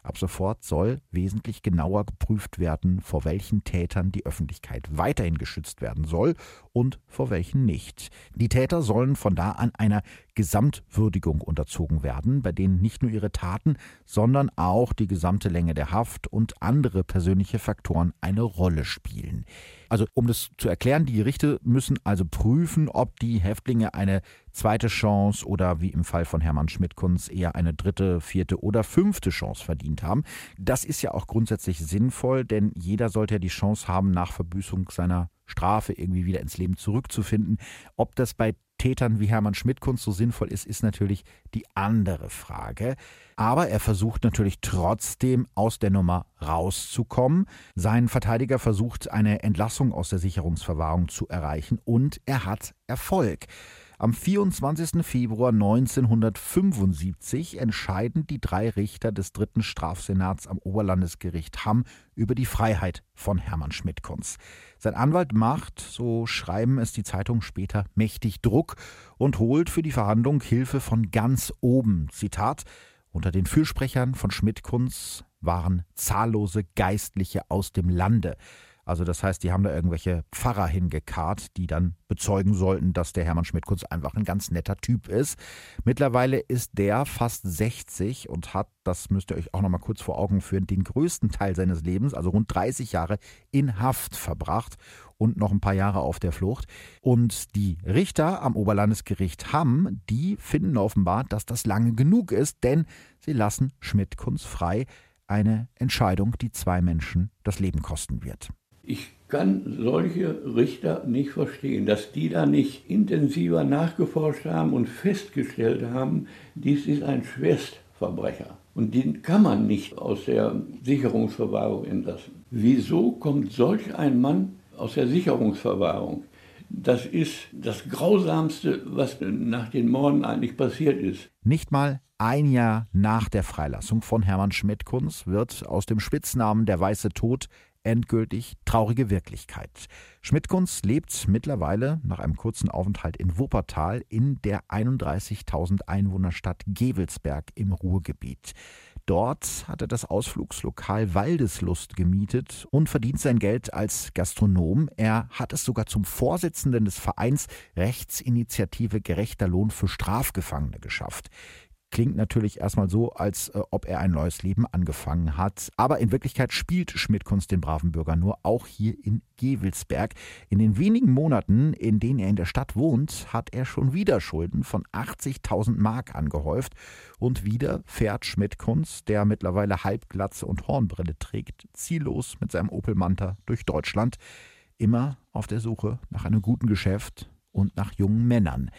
Ab sofort soll wesentlich genauer geprüft werden, vor welchen Tätern die Öffentlichkeit weiterhin geschützt werden soll und vor welchen nicht. Die Täter sollen von da an einer Gesamtwürdigung unterzogen werden, bei denen nicht nur ihre Taten, sondern auch die gesamte Länge der Haft und andere persönliche Faktoren eine Rolle spielen. Also um das zu erklären, die Gerichte müssen also prüfen, ob die Häftlinge eine zweite Chance oder wie im Fall von Hermann Schmidt-Kunz eher eine dritte, vierte oder fünfte Chance verdient haben. Das ist ja auch grundsätzlich sinnvoll, denn jeder sollte ja die Chance haben, nach Verbüßung seiner Strafe irgendwie wieder ins Leben zurückzufinden. Ob das bei Tätern wie Hermann Schmidt-Kunz so sinnvoll ist, ist natürlich die andere Frage. Aber er versucht natürlich trotzdem aus der Nummer rauszukommen. Sein Verteidiger versucht eine Entlassung aus der Sicherungsverwahrung zu erreichen und er hat Erfolg. Am 24. Februar 1975 entscheiden die drei Richter des dritten Strafsenats am Oberlandesgericht Hamm über die Freiheit von Hermann Schmidt-Kunz. Sein Anwalt macht, so schreiben es die Zeitungen später, mächtig Druck und holt für die Verhandlung Hilfe von ganz oben. Zitat unter den Fürsprechern von Schmidt-Kunz waren zahllose Geistliche aus dem Lande. Also das heißt, die haben da irgendwelche Pfarrer hingekarrt, die dann bezeugen sollten, dass der Hermann Schmidt-Kunz einfach ein ganz netter Typ ist. Mittlerweile ist der fast 60 und hat, das müsst ihr euch auch noch mal kurz vor Augen führen, den größten Teil seines Lebens, also rund 30 Jahre, in Haft verbracht und noch ein paar Jahre auf der Flucht. Und die Richter am Oberlandesgericht Hamm, die finden offenbar, dass das lange genug ist, denn sie lassen Schmidt-Kunz frei. Eine Entscheidung, die zwei Menschen das Leben kosten wird. Ich kann solche Richter nicht verstehen, dass die da nicht intensiver nachgeforscht haben und festgestellt haben, dies ist ein Schwerstverbrecher. Und den kann man nicht aus der Sicherungsverwahrung entlassen. Wieso kommt solch ein Mann aus der Sicherungsverwahrung? Das ist das Grausamste, was nach den Morden eigentlich passiert ist. Nicht mal ein Jahr nach der Freilassung von Hermann Schmidt-Kunz wird aus dem Spitznamen der Weiße Tod endgültig traurige Wirklichkeit. Schmidtkunz lebt mittlerweile nach einem kurzen Aufenthalt in Wuppertal in der 31.000 Einwohnerstadt Gewelsberg im Ruhrgebiet. Dort hat er das Ausflugslokal Waldeslust gemietet und verdient sein Geld als Gastronom. Er hat es sogar zum Vorsitzenden des Vereins Rechtsinitiative Gerechter Lohn für Strafgefangene geschafft. Klingt natürlich erstmal so, als äh, ob er ein neues Leben angefangen hat. Aber in Wirklichkeit spielt Schmidtkunst den braven Bürger nur, auch hier in Gewelsberg. In den wenigen Monaten, in denen er in der Stadt wohnt, hat er schon wieder Schulden von 80.000 Mark angehäuft. Und wieder fährt Schmidtkunst, der mittlerweile Halbglatze und Hornbrille trägt, ziellos mit seinem Opel Manta durch Deutschland. Immer auf der Suche nach einem guten Geschäft und nach jungen Männern.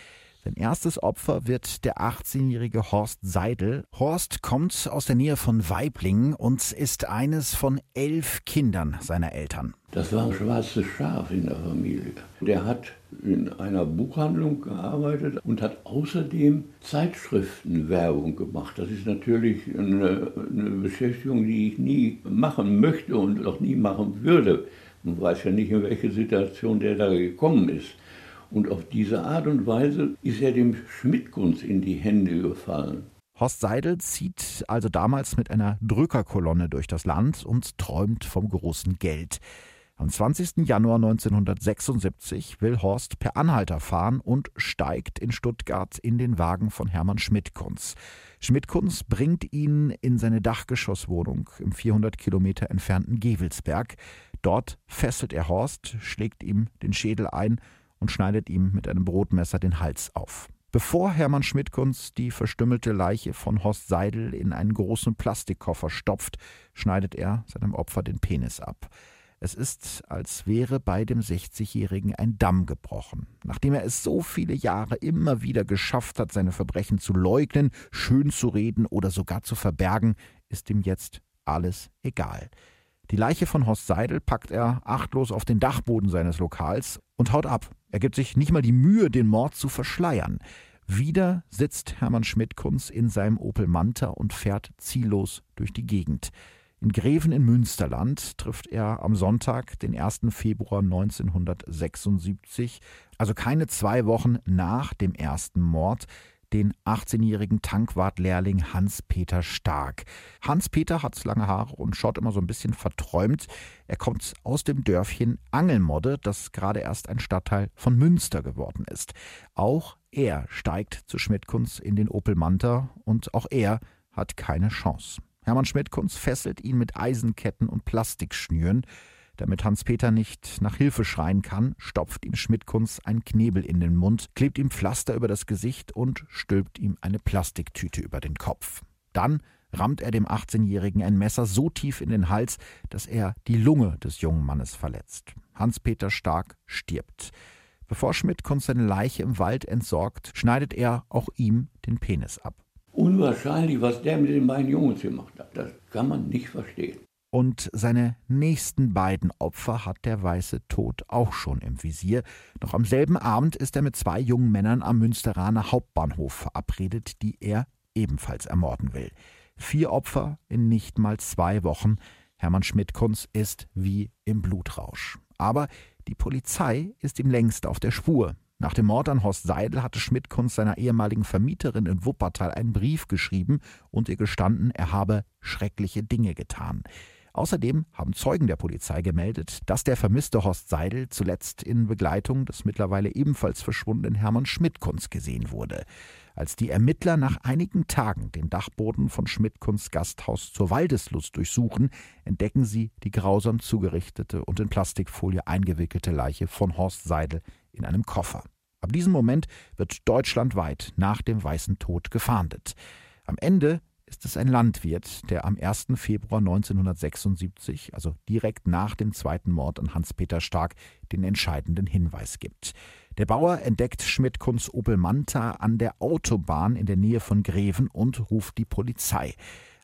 Sein erstes Opfer wird der 18-jährige Horst Seidel. Horst kommt aus der Nähe von Weiblingen und ist eines von elf Kindern seiner Eltern. Das war ein schwarzes Schaf in der Familie. Der hat in einer Buchhandlung gearbeitet und hat außerdem Zeitschriftenwerbung gemacht. Das ist natürlich eine, eine Beschäftigung, die ich nie machen möchte und auch nie machen würde. Man weiß ja nicht, in welche Situation der da gekommen ist. Und auf diese Art und Weise ist er dem Schmidtkunst in die Hände gefallen. Horst Seidel zieht also damals mit einer Drückerkolonne durch das Land und träumt vom großen Geld. Am 20. Januar 1976 will Horst per Anhalter fahren und steigt in Stuttgart in den Wagen von Hermann Schmidtkunz. Schmidtkunz bringt ihn in seine Dachgeschosswohnung im 400 Kilometer entfernten Gewelsberg. Dort fesselt er Horst, schlägt ihm den Schädel ein und schneidet ihm mit einem Brotmesser den Hals auf. Bevor Hermann Schmidtkunz die verstümmelte Leiche von Horst Seidel in einen großen Plastikkoffer stopft, schneidet er seinem Opfer den Penis ab. Es ist, als wäre bei dem 60-Jährigen ein Damm gebrochen. Nachdem er es so viele Jahre immer wieder geschafft hat, seine Verbrechen zu leugnen, schön zu reden oder sogar zu verbergen, ist ihm jetzt alles egal. Die Leiche von Horst Seidel packt er achtlos auf den Dachboden seines Lokals und haut ab. Er gibt sich nicht mal die Mühe, den Mord zu verschleiern. Wieder sitzt Hermann Schmidt-Kunz in seinem Opel Manta und fährt ziellos durch die Gegend. In Greven in Münsterland trifft er am Sonntag, den 1. Februar 1976, also keine zwei Wochen nach dem ersten Mord, den 18-jährigen Tankwartlehrling Hans-Peter Stark. Hans-Peter hat lange Haare und schaut immer so ein bisschen verträumt. Er kommt aus dem Dörfchen Angelmodde, das gerade erst ein Stadtteil von Münster geworden ist. Auch er steigt zu Schmidtkunz in den Opel Manta und auch er hat keine Chance. Hermann Schmidtkunz fesselt ihn mit Eisenketten und Plastikschnüren. Damit Hans-Peter nicht nach Hilfe schreien kann, stopft ihm Schmidtkunz ein Knebel in den Mund, klebt ihm Pflaster über das Gesicht und stülpt ihm eine Plastiktüte über den Kopf. Dann rammt er dem 18-Jährigen ein Messer so tief in den Hals, dass er die Lunge des jungen Mannes verletzt. Hans-Peter Stark stirbt. Bevor Schmidtkunz seine Leiche im Wald entsorgt, schneidet er auch ihm den Penis ab. Unwahrscheinlich, was der mit den beiden Jungs gemacht hat. Das kann man nicht verstehen. Und seine nächsten beiden Opfer hat der weiße Tod auch schon im Visier. Noch am selben Abend ist er mit zwei jungen Männern am Münsteraner Hauptbahnhof verabredet, die er ebenfalls ermorden will. Vier Opfer in nicht mal zwei Wochen. Hermann Schmidt-Kunz ist wie im Blutrausch. Aber die Polizei ist ihm längst auf der Spur. Nach dem Mord an Horst Seidel hatte Schmidt-Kunz seiner ehemaligen Vermieterin in Wuppertal einen Brief geschrieben und ihr gestanden, er habe schreckliche Dinge getan. Außerdem haben Zeugen der Polizei gemeldet, dass der vermisste Horst Seidel zuletzt in Begleitung des mittlerweile ebenfalls verschwundenen Hermann Schmidtkunz gesehen wurde. Als die Ermittler nach einigen Tagen den Dachboden von Schmidtkunz Gasthaus zur Waldeslust durchsuchen, entdecken sie die grausam zugerichtete und in Plastikfolie eingewickelte Leiche von Horst Seidel in einem Koffer. Ab diesem Moment wird deutschlandweit nach dem Weißen Tod gefahndet. Am Ende ist es ein Landwirt, der am 1. Februar 1976, also direkt nach dem zweiten Mord an Hans-Peter Stark, den entscheidenden Hinweis gibt. Der Bauer entdeckt Schmidt-Kunz Opel Manta an der Autobahn in der Nähe von Greven und ruft die Polizei.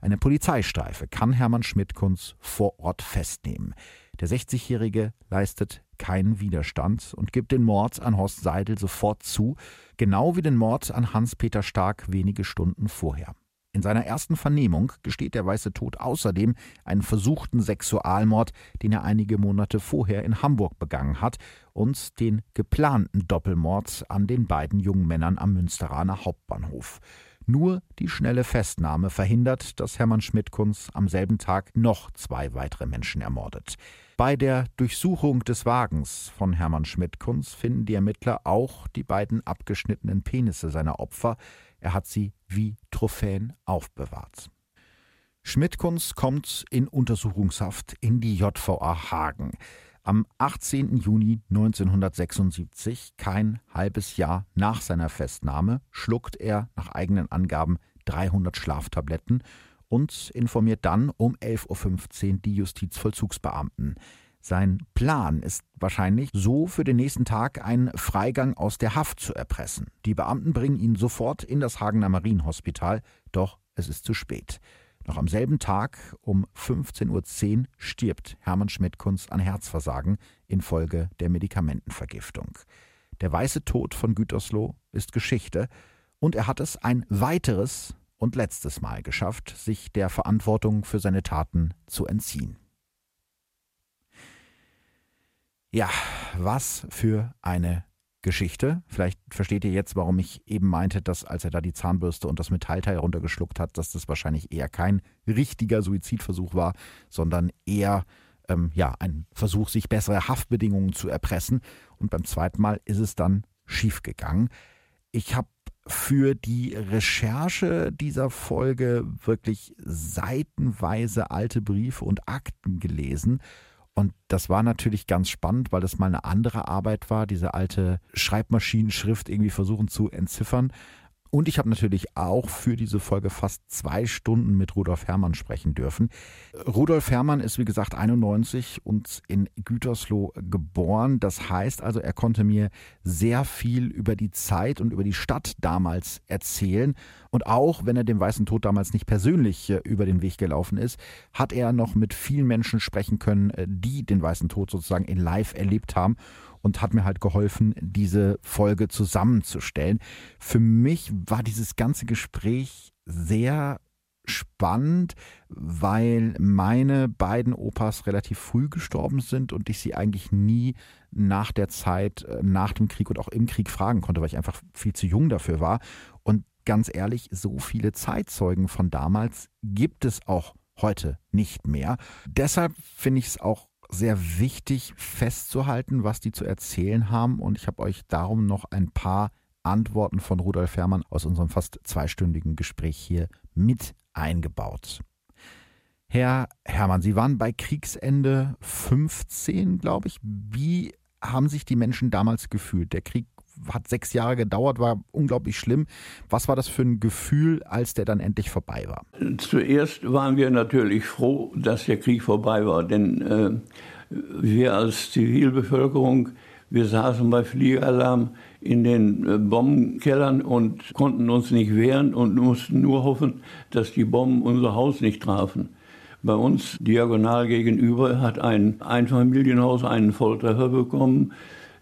Eine Polizeistreife kann Hermann Schmidt-Kunz vor Ort festnehmen. Der 60-Jährige leistet keinen Widerstand und gibt den Mord an Horst Seidel sofort zu, genau wie den Mord an Hans-Peter Stark wenige Stunden vorher. In seiner ersten Vernehmung gesteht der Weiße Tod außerdem einen versuchten Sexualmord, den er einige Monate vorher in Hamburg begangen hat, und den geplanten Doppelmord an den beiden jungen Männern am Münsteraner Hauptbahnhof. Nur die schnelle Festnahme verhindert, dass Hermann Schmidtkunz am selben Tag noch zwei weitere Menschen ermordet. Bei der Durchsuchung des Wagens von Hermann Schmidtkunz finden die Ermittler auch die beiden abgeschnittenen Penisse seiner Opfer, er hat sie wie Trophäen aufbewahrt. Schmidtkunz kommt in Untersuchungshaft in die JVA Hagen. Am 18. Juni 1976, kein halbes Jahr nach seiner Festnahme, schluckt er nach eigenen Angaben 300 Schlaftabletten und informiert dann um 11.15 Uhr die Justizvollzugsbeamten. Sein Plan ist wahrscheinlich, so für den nächsten Tag einen Freigang aus der Haft zu erpressen. Die Beamten bringen ihn sofort in das Hagener Marienhospital, doch es ist zu spät. Noch am selben Tag um 15.10 Uhr stirbt Hermann Schmidtkunz an Herzversagen infolge der Medikamentenvergiftung. Der weiße Tod von Gütersloh ist Geschichte und er hat es ein weiteres und letztes Mal geschafft, sich der Verantwortung für seine Taten zu entziehen. Ja, was für eine Geschichte. Vielleicht versteht ihr jetzt, warum ich eben meinte, dass als er da die Zahnbürste und das Metallteil runtergeschluckt hat, dass das wahrscheinlich eher kein richtiger Suizidversuch war, sondern eher ähm, ja, ein Versuch, sich bessere Haftbedingungen zu erpressen. Und beim zweiten Mal ist es dann schiefgegangen. Ich habe für die Recherche dieser Folge wirklich seitenweise alte Briefe und Akten gelesen und das war natürlich ganz spannend, weil das mal eine andere Arbeit war, diese alte Schreibmaschinenschrift irgendwie versuchen zu entziffern. Und ich habe natürlich auch für diese Folge fast zwei Stunden mit Rudolf Herrmann sprechen dürfen. Rudolf Herrmann ist wie gesagt 91 und in Gütersloh geboren. Das heißt also, er konnte mir sehr viel über die Zeit und über die Stadt damals erzählen. Und auch wenn er dem Weißen Tod damals nicht persönlich äh, über den Weg gelaufen ist, hat er noch mit vielen Menschen sprechen können, äh, die den Weißen Tod sozusagen in Live erlebt haben und hat mir halt geholfen, diese Folge zusammenzustellen. Für mich war dieses ganze Gespräch sehr spannend, weil meine beiden Opas relativ früh gestorben sind und ich sie eigentlich nie nach der Zeit, äh, nach dem Krieg und auch im Krieg fragen konnte, weil ich einfach viel zu jung dafür war. Und ganz ehrlich, so viele Zeitzeugen von damals gibt es auch heute nicht mehr. Deshalb finde ich es auch sehr wichtig festzuhalten, was die zu erzählen haben. Und ich habe euch darum noch ein paar Antworten von Rudolf Herrmann aus unserem fast zweistündigen Gespräch hier mit eingebaut. Herr Herrmann, Sie waren bei Kriegsende 15, glaube ich. Wie haben sich die Menschen damals gefühlt? Der Krieg hat sechs Jahre gedauert, war unglaublich schlimm. Was war das für ein Gefühl, als der dann endlich vorbei war? Zuerst waren wir natürlich froh, dass der Krieg vorbei war, denn äh, wir als Zivilbevölkerung, wir saßen bei Fliegeralarm in den äh, Bombenkellern und konnten uns nicht wehren und mussten nur hoffen, dass die Bomben unser Haus nicht trafen. Bei uns diagonal gegenüber hat ein Einfamilienhaus einen Volltreffer bekommen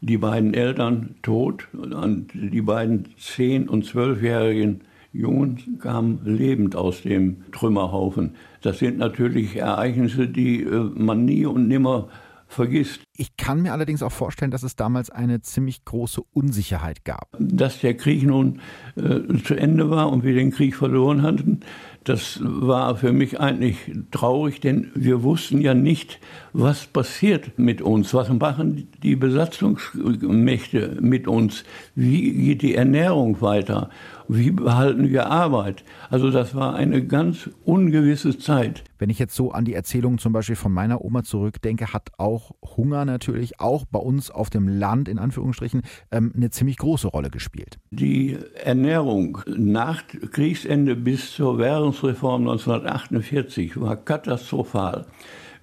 die beiden Eltern tot und die beiden zehn- und zwölfjährigen Jungen kamen lebend aus dem Trümmerhaufen. Das sind natürlich Ereignisse, die äh, man nie und nimmer vergisst. Ich kann mir allerdings auch vorstellen, dass es damals eine ziemlich große Unsicherheit gab. Dass der Krieg nun äh, zu Ende war und wir den Krieg verloren hatten, das war für mich eigentlich traurig, denn wir wussten ja nicht, was passiert mit uns, was machen die Besatzungsmächte mit uns, wie geht die Ernährung weiter, wie behalten wir Arbeit. Also das war eine ganz ungewisse Zeit. Wenn ich jetzt so an die Erzählung zum Beispiel von meiner Oma zurückdenke, hat auch Hunger natürlich auch bei uns auf dem Land in Anführungsstrichen ähm, eine ziemlich große Rolle gespielt. Die Ernährung nach Kriegsende bis zur Währungsreform 1948 war katastrophal.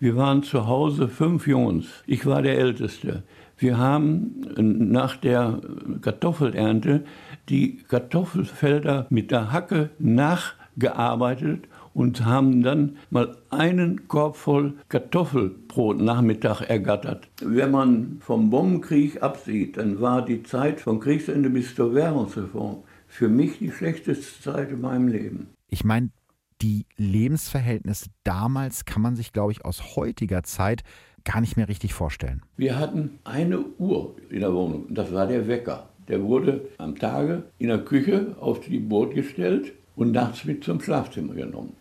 Wir waren zu Hause fünf Jungs. Ich war der Älteste. Wir haben nach der Kartoffelernte die Kartoffelfelder mit der Hacke nachgearbeitet und haben dann mal einen Korb voll Kartoffel pro Nachmittag ergattert. Wenn man vom Bombenkrieg absieht, dann war die Zeit vom Kriegsende bis zur Währungsreform für mich die schlechteste Zeit in meinem Leben. Ich meine, Die Lebensverhältnisse damals kann man sich, glaube ich, aus heutiger Zeit gar nicht mehr richtig vorstellen. Wir hatten eine Uhr in der Wohnung, das war der Wecker. Der wurde am Tage in der Küche auf die Boot gestellt und nachts mit zum Schlafzimmer genommen.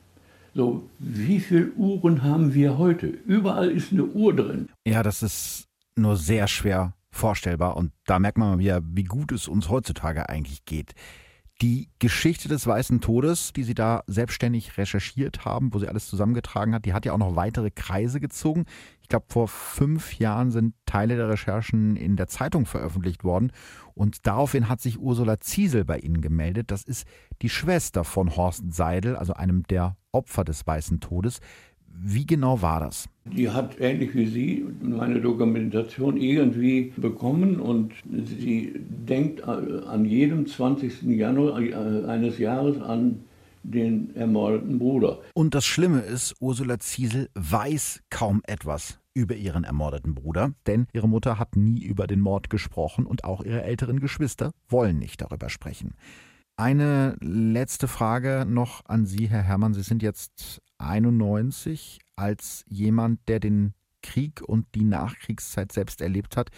So, wie viele Uhren haben wir heute? Überall ist eine Uhr drin. Ja, das ist nur sehr schwer vorstellbar und da merkt man mal wieder, wie gut es uns heutzutage eigentlich geht. Die Geschichte des Weißen Todes, die Sie da selbstständig recherchiert haben, wo sie alles zusammengetragen hat, die hat ja auch noch weitere Kreise gezogen. Ich glaube, vor fünf Jahren sind Teile der Recherchen in der Zeitung veröffentlicht worden. Und daraufhin hat sich Ursula Ziesel bei Ihnen gemeldet. Das ist die Schwester von Horst Seidel, also einem der Opfer des Weißen Todes. Wie genau war das? Die hat ähnlich wie Sie meine Dokumentation irgendwie bekommen und sie denkt an jedem 20. Januar eines Jahres an den ermordeten Bruder. Und das Schlimme ist, Ursula Ziesel weiß kaum etwas über ihren ermordeten Bruder, denn ihre Mutter hat nie über den Mord gesprochen und auch ihre älteren Geschwister wollen nicht darüber sprechen. Eine letzte Frage noch an Sie, Herr Herrmann. Sie sind jetzt 91 als jemand, der den Krieg und die Nachkriegszeit selbst erlebt hat.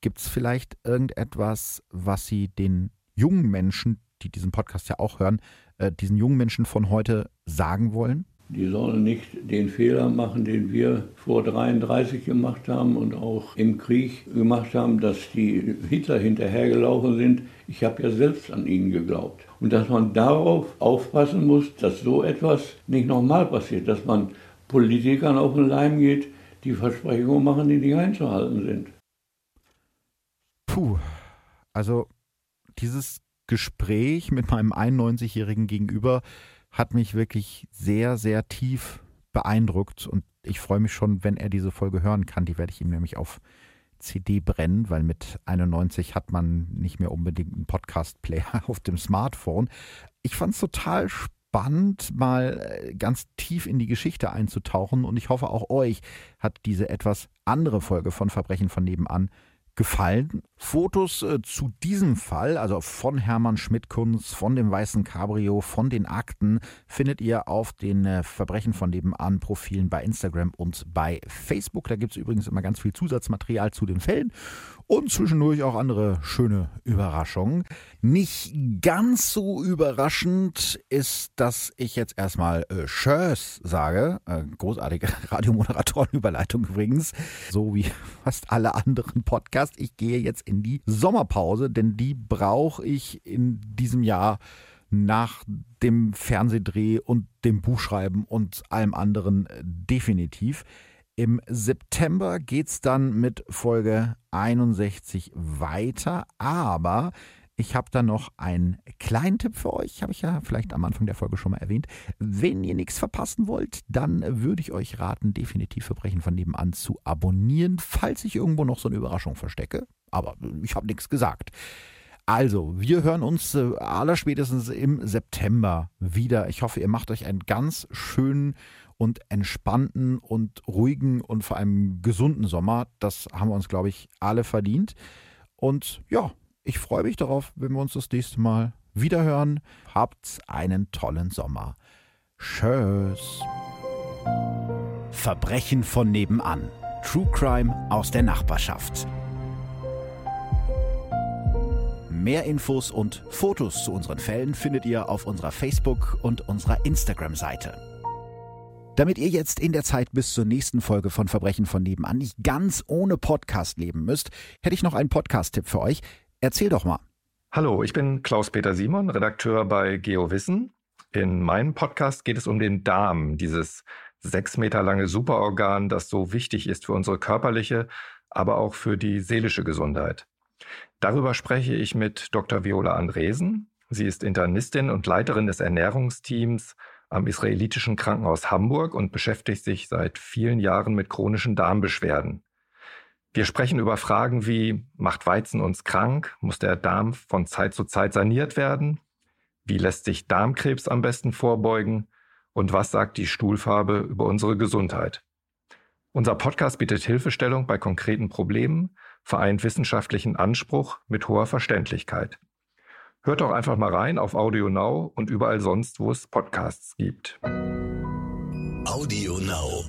Gibt es vielleicht irgendetwas, was Sie den jungen Menschen, die diesen Podcast ja auch hören, äh, diesen jungen Menschen von heute sagen wollen? Die sollen nicht den Fehler machen, den wir vor 33 gemacht haben und auch im Krieg gemacht haben, dass die Hitler hinterhergelaufen sind. Ich habe ja selbst an ihn geglaubt. Und dass man darauf aufpassen muss, dass so etwas nicht nochmal passiert, dass man Politikern auf den Leim geht, die Versprechungen machen, die nicht einzuhalten sind. Puh, also dieses Gespräch mit meinem 91-jährigen Gegenüber hat mich wirklich sehr, sehr tief beeindruckt und ich freue mich schon, wenn er diese Folge hören kann. Die werde ich ihm nämlich auf CD brennen, weil mit 91 hat man nicht mehr unbedingt einen Podcast-Player auf dem Smartphone. Ich fand es total spannend, mal äh, ganz tief in die Geschichte einzutauchen und ich hoffe auch euch hat diese etwas andere Folge von Verbrechen von nebenan gefallen. Fotos äh, zu diesem Fall, also von Hermann Schmidt-Kunz, von dem weißen Cabrio, von den Akten, findet ihr auf den äh, Verbrechen von nebenan Profilen bei Instagram und bei Facebook. Da gibt es übrigens immer ganz viel Zusatzmaterial zu den Fällen und zwischendurch auch andere schöne Überraschungen. Nicht ganz so überraschend ist, dass ich jetzt erstmal äh, sage. Äh, großartige Radiomoderatorenüberleitung übrigens, so wie fast alle anderen Podcasts. Ich gehe jetzt in die Sommerpause, denn die brauche ich in diesem Jahr nach dem Fernsehdreh und dem Buchschreiben und allem anderen äh, definitiv. Im September geht es dann mit Folge 61 weiter, aber ich habe da noch einen kleinen Tipp für euch, habe ich ja vielleicht am Anfang der Folge schon mal erwähnt. Wenn ihr nichts verpassen wollt, dann würde ich euch raten, definitiv Verbrechen von nebenan zu abonnieren, falls ich irgendwo noch so eine Überraschung verstecke. Aber ich habe nichts gesagt. Also, wir hören uns äh, allerspätestens im September wieder. Ich hoffe, ihr macht euch einen ganz schönen und entspannten und ruhigen und vor allem gesunden Sommer. Das haben wir uns, glaube ich, alle verdient. Und ja, ich freue mich darauf, wenn wir uns das nächste Mal wiederhören. Habt einen tollen Sommer. Tschüss. Verbrechen von nebenan. True Crime aus der Nachbarschaft. Mehr Infos und Fotos zu unseren Fällen findet ihr auf unserer Facebook- und unserer Instagram-Seite. Damit ihr jetzt in der Zeit bis zur nächsten Folge von Verbrechen von nebenan nicht ganz ohne Podcast leben müsst, hätte ich noch einen Podcast-Tipp für euch. Erzähl doch mal. Hallo, ich bin Klaus-Peter Simon, Redakteur bei GeoWissen. In meinem Podcast geht es um den Darm, dieses sechs Meter lange Superorgan, das so wichtig ist für unsere körperliche, aber auch für die seelische Gesundheit. Darüber spreche ich mit Dr. Viola Andresen. Sie ist Internistin und Leiterin des Ernährungsteams am israelitischen Krankenhaus Hamburg und beschäftigt sich seit vielen Jahren mit chronischen Darmbeschwerden. Wir sprechen über Fragen wie, macht Weizen uns krank? Muss der Darm von Zeit zu Zeit saniert werden? Wie lässt sich Darmkrebs am besten vorbeugen? Und was sagt die Stuhlfarbe über unsere Gesundheit? Unser Podcast bietet Hilfestellung bei konkreten Problemen, vereint wissenschaftlichen Anspruch mit hoher Verständlichkeit. Hört doch einfach mal rein auf Audio Now und überall sonst, wo es Podcasts gibt. Audio Now.